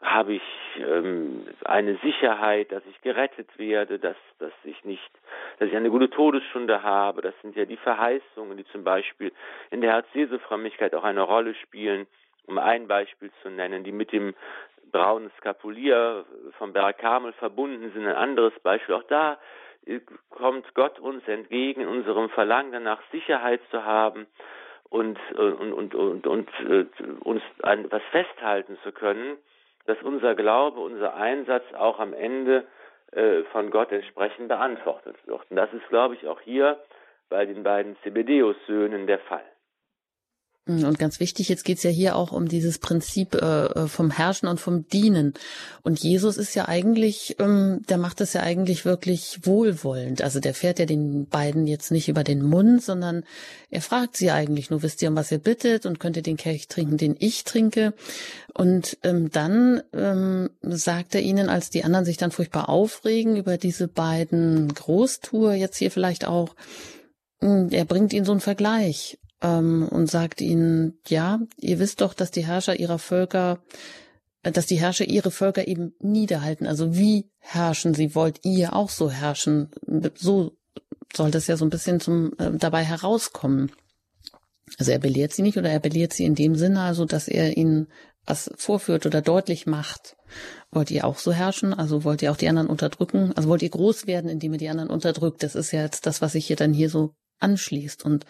habe ich ähm, eine Sicherheit, dass ich gerettet werde, dass, dass ich nicht, dass ich eine gute Todesstunde habe. Das sind ja die Verheißungen, die zum Beispiel in der Herz-Jesu-Frömmigkeit auch eine Rolle spielen, um ein Beispiel zu nennen, die mit dem braunen Skapulier vom Berg Karmel verbunden sind. Ein anderes Beispiel, auch da kommt Gott uns entgegen in unserem Verlangen danach Sicherheit zu haben und, und, und, und, und, und äh, uns an was festhalten zu können dass unser Glaube, unser Einsatz auch am Ende äh, von Gott entsprechend beantwortet wird. Und das ist, glaube ich, auch hier bei den beiden Zebedeus-Söhnen der Fall. Mm, und ganz wichtig, jetzt geht's ja hier auch um dieses Prinzip äh, äh, vom Herrschen und vom Dienen. Und Jesus ist ja eigentlich, ähm, der macht das ja eigentlich wirklich wohlwollend. Also der fährt ja den beiden jetzt nicht über den Mund, sondern er fragt sie eigentlich nur, wisst ihr, um was ihr bittet und könnt ihr den Kelch trinken, den ich trinke. Und ähm, dann ähm, sagt er ihnen, als die anderen sich dann furchtbar aufregen über diese beiden Großtour, jetzt hier vielleicht auch, mm, er bringt ihnen so einen Vergleich ähm, und sagt ihnen, ja, ihr wisst doch, dass die Herrscher ihrer Völker, äh, dass die Herrscher ihre Völker eben niederhalten. Also wie herrschen sie? Wollt ihr auch so herrschen? So soll das ja so ein bisschen zum äh, dabei herauskommen. Also er belehrt sie nicht oder er belehrt sie in dem Sinne, also dass er ihnen was vorführt oder deutlich macht. Wollt ihr auch so herrschen? Also wollt ihr auch die anderen unterdrücken? Also wollt ihr groß werden, indem ihr die anderen unterdrückt? Das ist ja jetzt das, was sich hier dann hier so anschließt. Und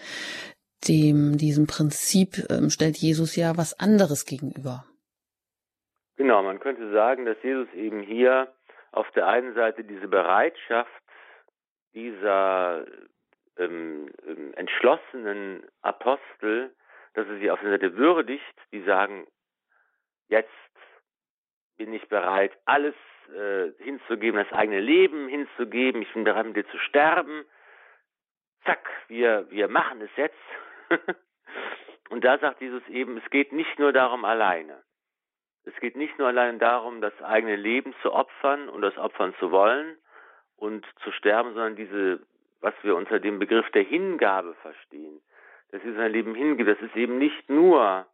dem, diesem Prinzip ähm, stellt Jesus ja was anderes gegenüber. Genau, man könnte sagen, dass Jesus eben hier auf der einen Seite diese Bereitschaft dieser ähm, ähm, entschlossenen Apostel, dass er sie auf der Seite würdigt, die sagen, jetzt bin ich bereit, alles äh, hinzugeben, das eigene Leben hinzugeben, ich bin bereit, mit dir zu sterben. Zack, wir, wir machen es jetzt. <laughs> Und da sagt Jesus eben, es geht nicht nur darum alleine. Es geht nicht nur allein darum, das eigene Leben zu opfern und das opfern zu wollen und zu sterben, sondern diese, was wir unter dem Begriff der Hingabe verstehen, dass er sein Leben hingibt, das ist eben nicht nur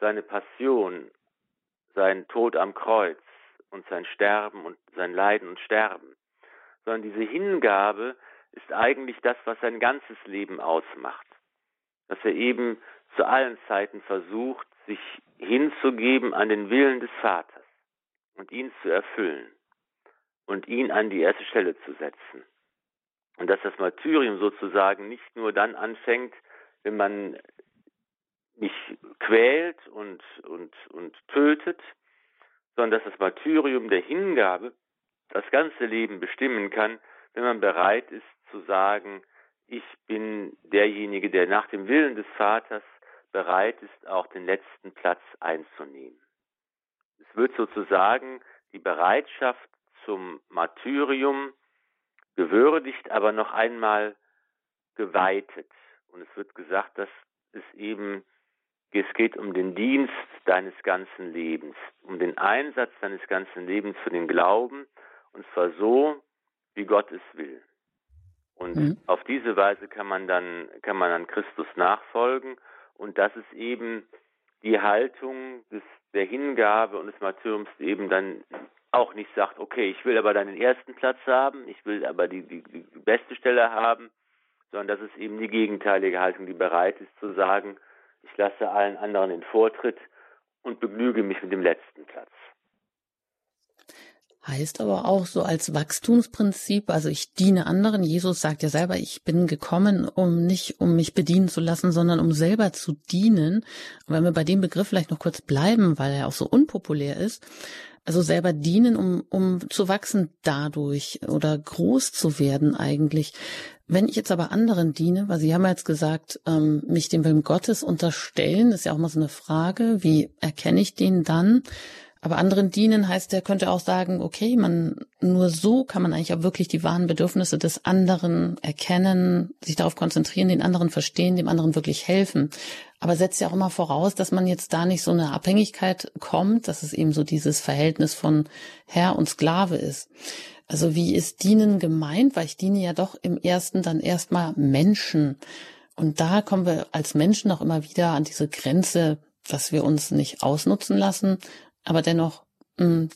seine Passion, sein Tod am Kreuz und sein Sterben und sein Leiden und Sterben, sondern diese Hingabe ist eigentlich das, was sein ganzes Leben ausmacht. Dass er eben zu allen Zeiten versucht, sich hinzugeben an den Willen des Vaters und ihn zu erfüllen und ihn an die erste Stelle zu setzen. Und dass das Martyrium sozusagen nicht nur dann anfängt, wenn man mich quält und, und, und tötet, sondern dass das Martyrium der Hingabe das ganze Leben bestimmen kann, wenn man bereit ist zu sagen, ich bin derjenige, der nach dem Willen des Vaters bereit ist, auch den letzten Platz einzunehmen. Es wird sozusagen die Bereitschaft zum Martyrium gewürdigt, aber noch einmal geweitet. Und es wird gesagt, dass es eben, es geht um den Dienst deines ganzen Lebens, um den Einsatz deines ganzen Lebens für den Glauben, und zwar so, wie Gott es will. Und mhm. auf diese Weise kann man dann, kann man dann Christus nachfolgen und das ist eben die Haltung des, der Hingabe und des Martyriums, die eben dann auch nicht sagt, okay, ich will aber dann den ersten Platz haben, ich will aber die, die, die beste Stelle haben, sondern das ist eben die gegenteilige Haltung, die bereit ist zu sagen, ich lasse allen anderen den Vortritt und begnüge mich mit dem letzten. Heißt aber auch so als Wachstumsprinzip, also ich diene anderen. Jesus sagt ja selber, ich bin gekommen, um nicht um mich bedienen zu lassen, sondern um selber zu dienen. Und wenn wir bei dem Begriff vielleicht noch kurz bleiben, weil er auch so unpopulär ist, also selber dienen, um, um zu wachsen dadurch oder groß zu werden eigentlich. Wenn ich jetzt aber anderen diene, weil Sie haben ja jetzt gesagt, ähm, mich dem Willen Gottes unterstellen, ist ja auch mal so eine Frage, wie erkenne ich den dann? Aber anderen dienen heißt, er könnte auch sagen, okay, man, nur so kann man eigentlich auch wirklich die wahren Bedürfnisse des anderen erkennen, sich darauf konzentrieren, den anderen verstehen, dem anderen wirklich helfen. Aber setzt ja auch immer voraus, dass man jetzt da nicht so eine Abhängigkeit kommt, dass es eben so dieses Verhältnis von Herr und Sklave ist. Also wie ist Dienen gemeint? Weil ich diene ja doch im ersten dann erstmal Menschen. Und da kommen wir als Menschen auch immer wieder an diese Grenze, dass wir uns nicht ausnutzen lassen, aber dennoch mh, hm,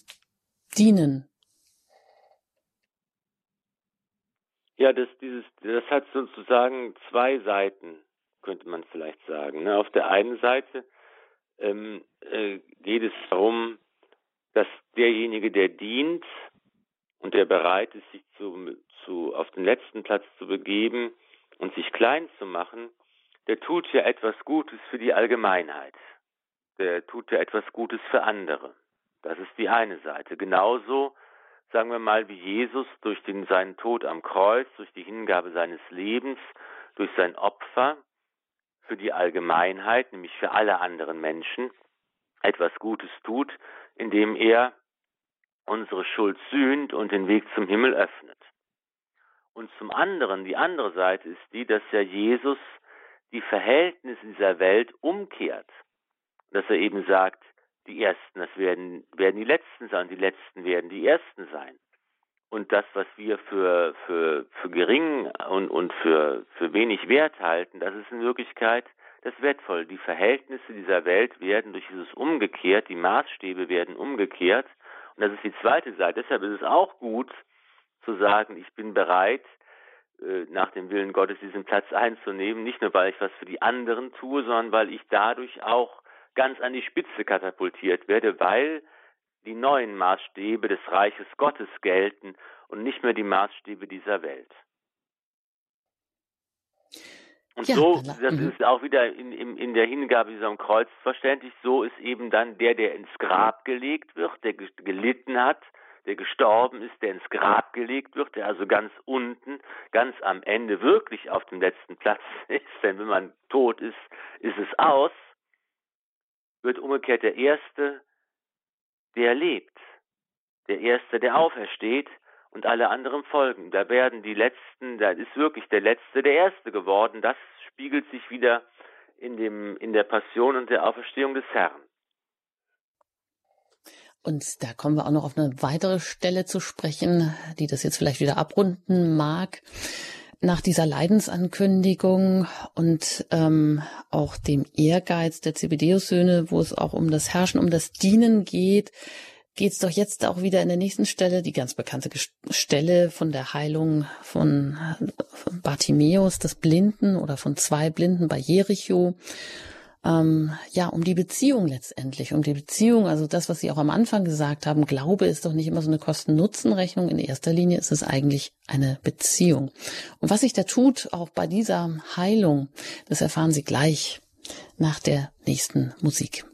dienen. Ja, das, dieses, das hat sozusagen zwei Seiten, könnte man vielleicht sagen. Ne? Auf der einen Seite ähm, äh, geht es darum, dass derjenige, der dient und der bereit ist, sich zu, zu, auf den letzten Platz zu begeben und sich klein zu machen, der tut ja etwas Gutes für die Allgemeinheit der tut ja etwas Gutes für andere. Das ist die eine Seite. Genauso, sagen wir mal, wie Jesus durch den, seinen Tod am Kreuz, durch die Hingabe seines Lebens, durch sein Opfer für die Allgemeinheit, nämlich für alle anderen Menschen, etwas Gutes tut, indem er unsere Schuld sühnt und den Weg zum Himmel öffnet. Und zum anderen, die andere Seite ist die, dass ja Jesus die Verhältnisse dieser Welt umkehrt dass er eben sagt, die Ersten, das werden, werden die Letzten sein, die Letzten werden die Ersten sein. Und das, was wir für, für, für gering und, und für, für wenig wert halten, das ist in Wirklichkeit das Wertvolle. Die Verhältnisse dieser Welt werden durch dieses umgekehrt, die Maßstäbe werden umgekehrt. Und das ist die zweite Seite. Deshalb ist es auch gut zu sagen, ich bin bereit, äh, nach dem Willen Gottes diesen Platz einzunehmen, nicht nur weil ich was für die anderen tue, sondern weil ich dadurch auch ganz an die Spitze katapultiert werde, weil die neuen Maßstäbe des Reiches Gottes gelten und nicht mehr die Maßstäbe dieser Welt. Und ja, so, das mhm. ist auch wieder in, in, in der Hingabe diesem Kreuz verständlich, so ist eben dann der, der ins Grab gelegt wird, der gelitten hat, der gestorben ist, der ins Grab gelegt wird, der also ganz unten, ganz am Ende wirklich auf dem letzten Platz <laughs> ist, denn wenn man tot ist, ist es aus, wird umgekehrt der Erste, der lebt, der Erste, der aufersteht und alle anderen folgen. Da werden die Letzten, da ist wirklich der Letzte der Erste geworden. Das spiegelt sich wieder in, dem, in der Passion und der Auferstehung des Herrn. Und da kommen wir auch noch auf eine weitere Stelle zu sprechen, die das jetzt vielleicht wieder abrunden mag. Nach dieser Leidensankündigung und ähm, auch dem Ehrgeiz der Zebedeus-Söhne, wo es auch um das Herrschen, um das Dienen geht, geht's doch jetzt auch wieder in der nächsten Stelle, die ganz bekannte Stelle von der Heilung von Bartimäus, des Blinden oder von zwei Blinden bei Jericho. Ähm, ja, um die Beziehung letztendlich, um die Beziehung, also das, was Sie auch am Anfang gesagt haben, Glaube ist doch nicht immer so eine Kosten-Nutzen-Rechnung. In erster Linie ist es eigentlich eine Beziehung. Und was sich da tut, auch bei dieser Heilung, das erfahren Sie gleich nach der nächsten Musik.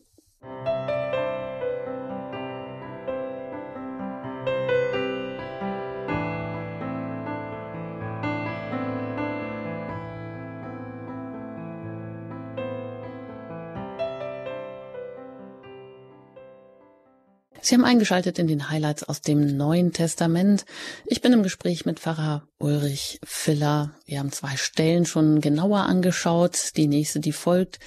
Sie haben eingeschaltet in den Highlights aus dem Neuen Testament. Ich bin im Gespräch mit Pfarrer Ulrich Filler. Wir haben zwei Stellen schon genauer angeschaut. Die nächste, die folgt.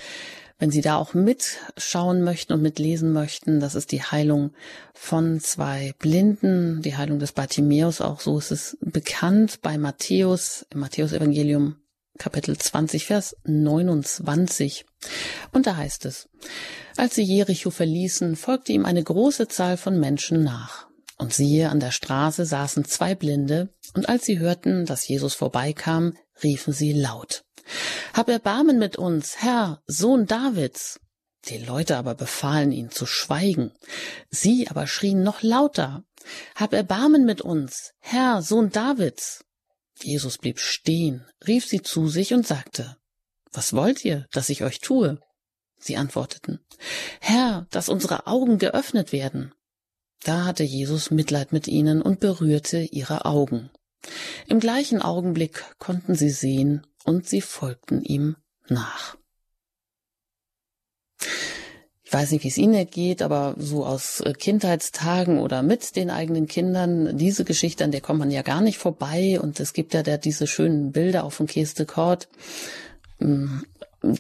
Wenn Sie da auch mitschauen möchten und mitlesen möchten, das ist die Heilung von zwei Blinden, die Heilung des Bartimäus, auch so ist es bekannt bei Matthäus, im Matthäus-Evangelium Kapitel 20, Vers 29. Und da heißt es, als sie Jericho verließen, folgte ihm eine große Zahl von Menschen nach. Und siehe, an der Straße saßen zwei Blinde, und als sie hörten, dass Jesus vorbeikam, riefen sie laut. Hab Erbarmen mit uns, Herr, Sohn Davids. Die Leute aber befahlen ihn zu schweigen. Sie aber schrien noch lauter. Hab Erbarmen mit uns, Herr, Sohn Davids. Jesus blieb stehen, rief sie zu sich und sagte, Was wollt ihr, dass ich euch tue? Sie antworteten, Herr, dass unsere Augen geöffnet werden. Da hatte Jesus Mitleid mit ihnen und berührte ihre Augen. Im gleichen Augenblick konnten sie sehen und sie folgten ihm nach. Weiß nicht, wie es Ihnen geht, aber so aus äh, Kindheitstagen oder mit den eigenen Kindern, diese Geschichte, an der kommt man ja gar nicht vorbei. Und es gibt ja da diese schönen Bilder auch von Kees de Kort, mm,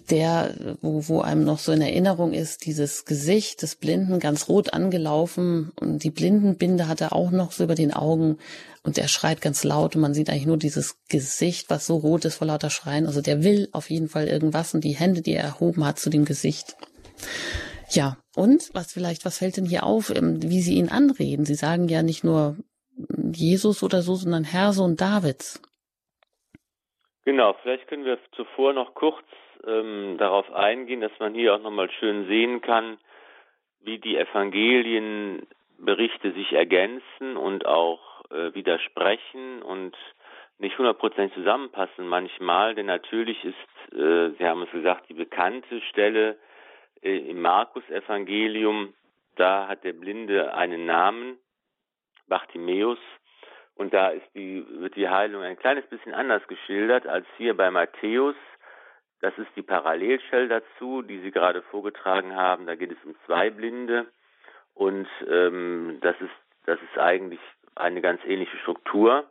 der, wo, wo einem noch so in Erinnerung ist, dieses Gesicht des Blinden ganz rot angelaufen und die Blindenbinde hat er auch noch so über den Augen und er schreit ganz laut und man sieht eigentlich nur dieses Gesicht, was so rot ist vor lauter Schreien. Also der will auf jeden Fall irgendwas und die Hände, die er erhoben hat zu dem Gesicht. Ja, und was vielleicht, was fällt denn hier auf, ähm, wie Sie ihn anreden? Sie sagen ja nicht nur Jesus oder so, sondern Herr, Sohn Davids. Genau, vielleicht können wir zuvor noch kurz ähm, darauf eingehen, dass man hier auch nochmal schön sehen kann, wie die Evangelienberichte sich ergänzen und auch äh, widersprechen und nicht hundertprozentig zusammenpassen manchmal, denn natürlich ist, äh, Sie haben es gesagt, die bekannte Stelle im Markus-Evangelium, da hat der Blinde einen Namen, Bartimäus, und da ist die, wird die Heilung ein kleines bisschen anders geschildert als hier bei Matthäus. Das ist die Parallelstelle dazu, die Sie gerade vorgetragen haben. Da geht es um zwei Blinde und ähm, das ist das ist eigentlich eine ganz ähnliche Struktur.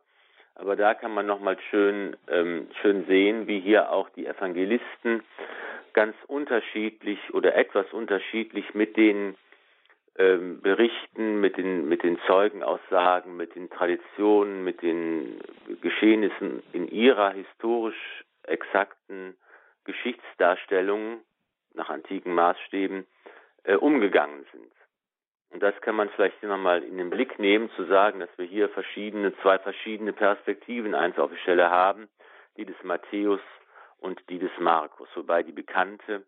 Aber da kann man nochmal schön ähm, schön sehen, wie hier auch die Evangelisten ganz unterschiedlich oder etwas unterschiedlich mit den ähm, Berichten, mit den, mit den Zeugenaussagen, mit den Traditionen, mit den Geschehnissen in ihrer historisch exakten Geschichtsdarstellung nach antiken Maßstäben äh, umgegangen sind. Und das kann man vielleicht nochmal in den Blick nehmen, zu sagen, dass wir hier verschiedene, zwei verschiedene Perspektiven eins auf die Stelle haben, die des Matthäus und die des Markus, wobei die bekannte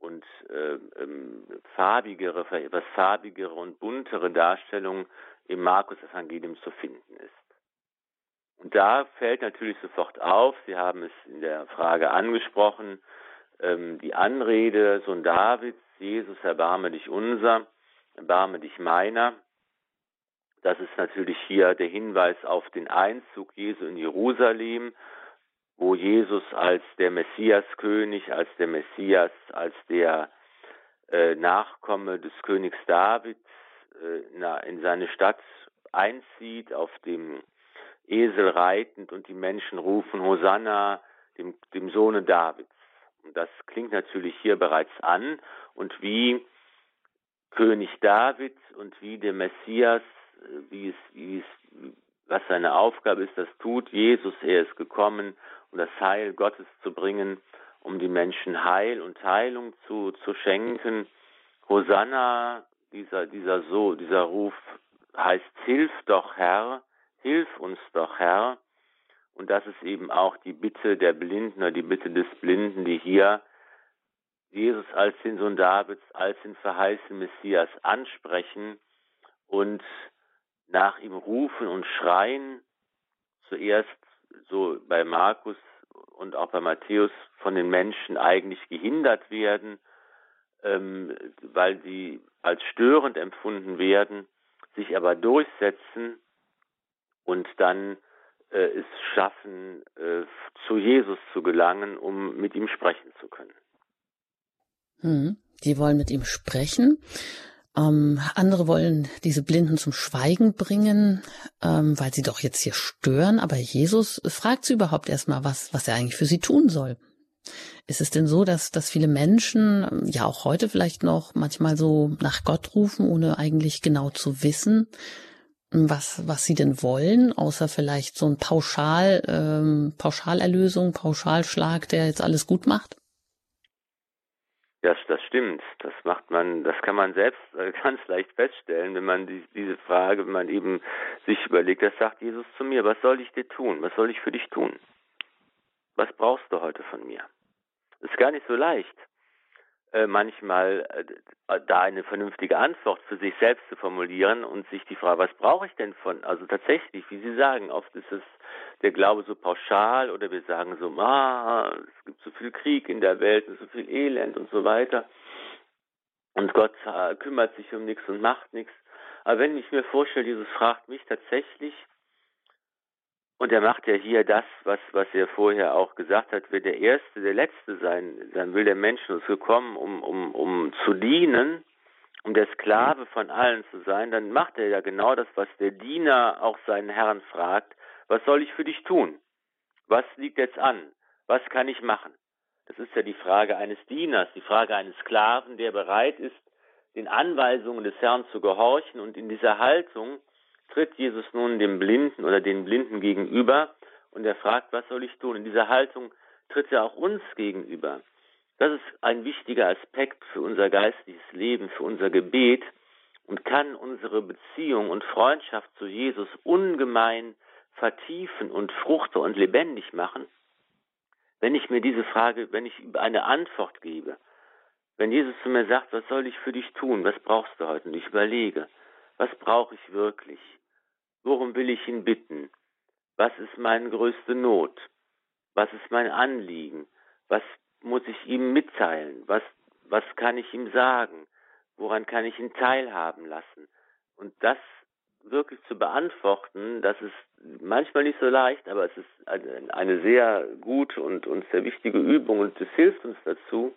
und äh, ähm, farbigere, etwas farbigere und buntere Darstellung im Markus-Evangelium zu finden ist. Und da fällt natürlich sofort auf, Sie haben es in der Frage angesprochen, ähm, die Anrede Sohn Davids, Jesus, erbarme dich unser, erbarme dich meiner. Das ist natürlich hier der Hinweis auf den Einzug Jesu in Jerusalem, wo Jesus als der Messiaskönig, als der Messias, als der äh, Nachkomme des Königs David äh, in seine Stadt einzieht, auf dem Esel reitend und die Menschen rufen Hosanna, dem, dem Sohne Davids. Und das klingt natürlich hier bereits an und wie König David und wie der Messias, äh, wie es, wie es, was seine Aufgabe ist, das tut Jesus, er ist gekommen, um das Heil Gottes zu bringen, um die Menschen Heil und Heilung zu, zu schenken. Hosanna, dieser, dieser so, dieser Ruf heißt, hilf doch Herr, hilf uns doch Herr. Und das ist eben auch die Bitte der Blinden oder die Bitte des Blinden, die hier Jesus als den Sohn Davids, als den verheißenen Messias ansprechen und nach ihm rufen und schreien. Zuerst so bei Markus und auch bei Matthäus von den Menschen eigentlich gehindert werden, ähm, weil sie als störend empfunden werden, sich aber durchsetzen und dann äh, es schaffen, äh, zu Jesus zu gelangen, um mit ihm sprechen zu können. Hm. Die wollen mit ihm sprechen. Ähm, andere wollen diese Blinden zum Schweigen bringen, ähm, weil sie doch jetzt hier stören. Aber Jesus fragt sie überhaupt erstmal, was, was er eigentlich für sie tun soll. Ist es denn so, dass, dass viele Menschen, ja auch heute vielleicht noch, manchmal so nach Gott rufen, ohne eigentlich genau zu wissen, was, was sie denn wollen, außer vielleicht so ein Pauschal, ähm, Pauschalerlösung, Pauschalschlag, der jetzt alles gut macht? Ja, das stimmt. Das macht man, das kann man selbst <laughs> äh, ganz leicht feststellen, wenn man die, diese Frage, wenn man eben sich überlegt, das sagt Jesus zu mir, was soll ich dir tun? Was soll ich für dich tun? Was brauchst du heute von mir? Ist gar nicht so leicht, manchmal äh, da eine vernünftige Antwort für sich selbst zu formulieren und sich die Frage, was brauche ich denn von, also tatsächlich, wie Sie sagen, oft ist es der Glaube so pauschal oder wir sagen so, ah, es gibt so viel Krieg in der Welt und so viel Elend und so weiter. Und Gott äh, kümmert sich um nichts und macht nichts. Aber wenn ich mir vorstelle, Jesus fragt mich tatsächlich, und er macht ja hier das, was, was er vorher auch gesagt hat, wird der Erste, der Letzte sein. Dann will der Mensch uns gekommen, um, um, um zu dienen, um der Sklave von allen zu sein. Dann macht er ja genau das, was der Diener auch seinen Herrn fragt was soll ich für dich tun? Was liegt jetzt an? Was kann ich machen? Das ist ja die Frage eines Dieners, die Frage eines Sklaven, der bereit ist, den Anweisungen des Herrn zu gehorchen. Und in dieser Haltung tritt Jesus nun dem Blinden oder den Blinden gegenüber und er fragt, was soll ich tun? In dieser Haltung tritt er auch uns gegenüber. Das ist ein wichtiger Aspekt für unser geistliches Leben, für unser Gebet und kann unsere Beziehung und Freundschaft zu Jesus ungemein vertiefen und fruchtbar und lebendig machen, wenn ich mir diese Frage, wenn ich eine Antwort gebe, wenn Jesus zu mir sagt, was soll ich für dich tun, was brauchst du heute? Und ich überlege, was brauche ich wirklich? Worum will ich ihn bitten? Was ist meine größte Not? Was ist mein Anliegen? Was muss ich ihm mitteilen? Was, was kann ich ihm sagen? Woran kann ich ihn teilhaben lassen? Und das wirklich zu beantworten, das ist manchmal nicht so leicht, aber es ist eine sehr gute und, und sehr wichtige Übung und es hilft uns dazu,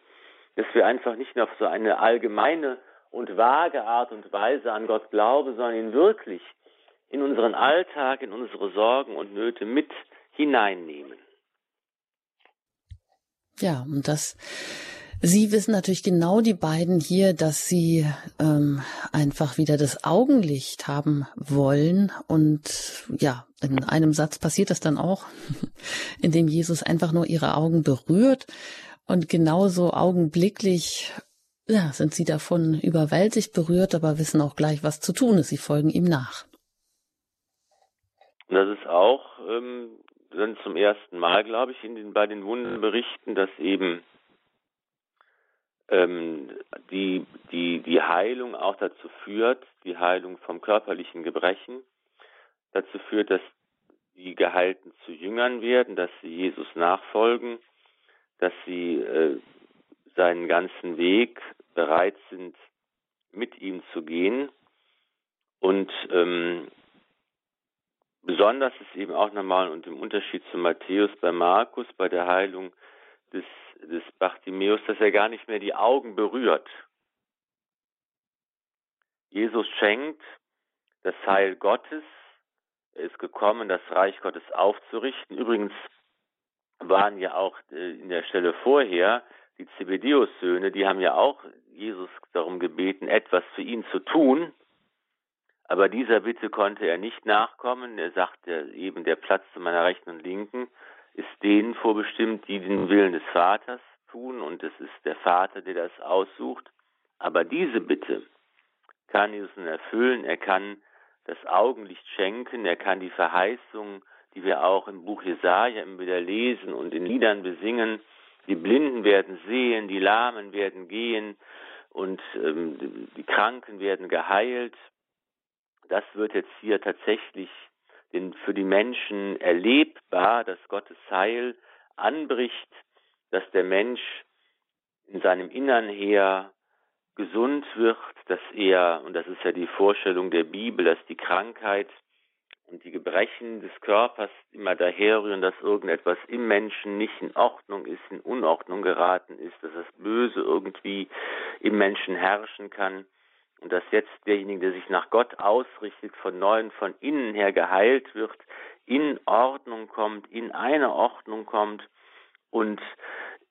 dass wir einfach nicht nur auf so eine allgemeine und vage Art und Weise an Gott glauben, sondern ihn wirklich in unseren Alltag, in unsere Sorgen und Nöte mit hineinnehmen. Ja, und das Sie wissen natürlich genau die beiden hier, dass Sie ähm, einfach wieder das Augenlicht haben wollen. Und ja, in einem Satz passiert das dann auch, <laughs> indem Jesus einfach nur Ihre Augen berührt. Und genauso augenblicklich ja, sind Sie davon überwältigt berührt, aber wissen auch gleich, was zu tun ist. Sie folgen ihm nach. Das ist auch ähm, dann zum ersten Mal, glaube ich, in den, bei den Wundenberichten, dass eben ähm, die, die die Heilung auch dazu führt, die Heilung vom körperlichen Gebrechen, dazu führt, dass die Geheilten zu Jüngern werden, dass sie Jesus nachfolgen, dass sie äh, seinen ganzen Weg bereit sind, mit ihm zu gehen. Und ähm, besonders ist eben auch nochmal und im Unterschied zu Matthäus bei Markus bei der Heilung des, des Bartimäus, dass er gar nicht mehr die Augen berührt. Jesus schenkt das Heil Gottes. Er ist gekommen, das Reich Gottes aufzurichten. Übrigens waren ja auch äh, in der Stelle vorher die Zebedeus-Söhne, die haben ja auch Jesus darum gebeten, etwas für ihn zu tun. Aber dieser Bitte konnte er nicht nachkommen. Er sagte eben, der Platz zu meiner Rechten und Linken ist denen vorbestimmt, die den Willen des Vaters tun. Und es ist der Vater, der das aussucht. Aber diese Bitte kann Jesus erfüllen. Er kann das Augenlicht schenken. Er kann die Verheißung, die wir auch im Buch Jesaja immer wieder lesen und in Liedern besingen, die Blinden werden sehen, die Lahmen werden gehen und ähm, die Kranken werden geheilt. Das wird jetzt hier tatsächlich den, für die Menschen erlebbar, dass Gottes Heil anbricht, dass der Mensch in seinem Innern her gesund wird, dass er, und das ist ja die Vorstellung der Bibel, dass die Krankheit und die Gebrechen des Körpers immer daherrühren, dass irgendetwas im Menschen nicht in Ordnung ist, in Unordnung geraten ist, dass das Böse irgendwie im Menschen herrschen kann und dass jetzt derjenige, der sich nach Gott ausrichtet, von neuem von innen her geheilt wird, in Ordnung kommt, in eine Ordnung kommt und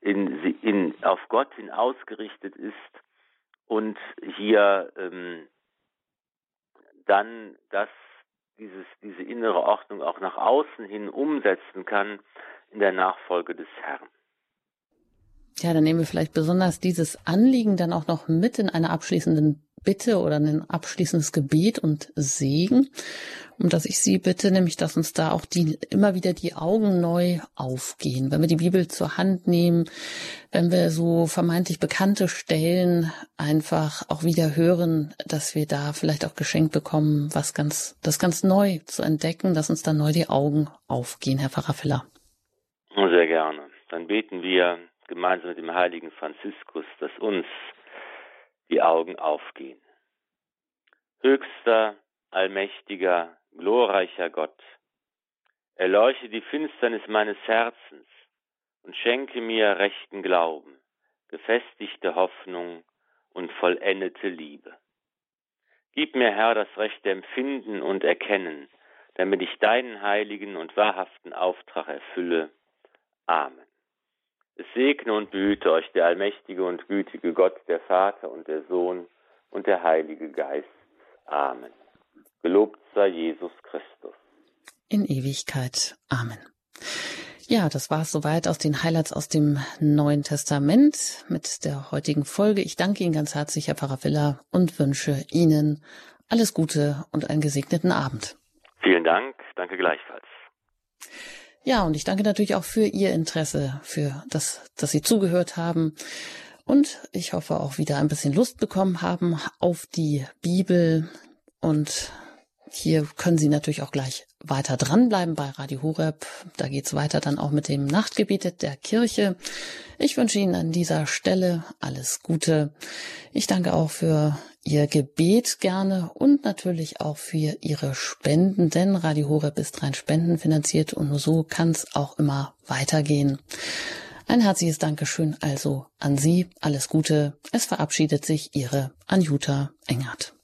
in, in, auf Gott hin ausgerichtet ist und hier ähm, dann das dieses, diese innere Ordnung auch nach außen hin umsetzen kann in der Nachfolge des Herrn. Ja, dann nehmen wir vielleicht besonders dieses Anliegen dann auch noch mit in einer abschließenden Bitte oder ein abschließendes Gebet und Segen, um dass ich Sie bitte, nämlich, dass uns da auch die, immer wieder die Augen neu aufgehen. Wenn wir die Bibel zur Hand nehmen, wenn wir so vermeintlich bekannte Stellen einfach auch wieder hören, dass wir da vielleicht auch geschenkt bekommen, was ganz, das ganz neu zu entdecken, dass uns da neu die Augen aufgehen, Herr Pfarrer Filler. Sehr gerne. Dann beten wir gemeinsam mit dem heiligen Franziskus, dass uns die Augen aufgehen. Höchster, allmächtiger, glorreicher Gott, erleuchte die Finsternis meines Herzens und schenke mir rechten Glauben, gefestigte Hoffnung und vollendete Liebe. Gib mir, Herr, das rechte Empfinden und Erkennen, damit ich deinen heiligen und wahrhaften Auftrag erfülle. Amen. Es segne und behüte euch der allmächtige und gütige Gott, der Vater und der Sohn und der Heilige Geist. Amen. Gelobt sei Jesus Christus. In Ewigkeit. Amen. Ja, das war es soweit aus den Highlights aus dem Neuen Testament mit der heutigen Folge. Ich danke Ihnen ganz herzlich, Herr Pfarrer Villa, und wünsche Ihnen alles Gute und einen gesegneten Abend. Vielen Dank. Danke gleichfalls. Ja, und ich danke natürlich auch für Ihr Interesse, für das, dass Sie zugehört haben. Und ich hoffe auch wieder ein bisschen Lust bekommen haben auf die Bibel. Und hier können Sie natürlich auch gleich weiter dranbleiben bei Radio Horeb. Da geht's weiter dann auch mit dem Nachtgebet der Kirche. Ich wünsche Ihnen an dieser Stelle alles Gute. Ich danke auch für Ihr Gebet gerne und natürlich auch für Ihre Spenden, denn Radio Horeb ist rein spendenfinanziert und nur so kann es auch immer weitergehen. Ein herzliches Dankeschön also an Sie. Alles Gute. Es verabschiedet sich Ihre Anjuta Engert.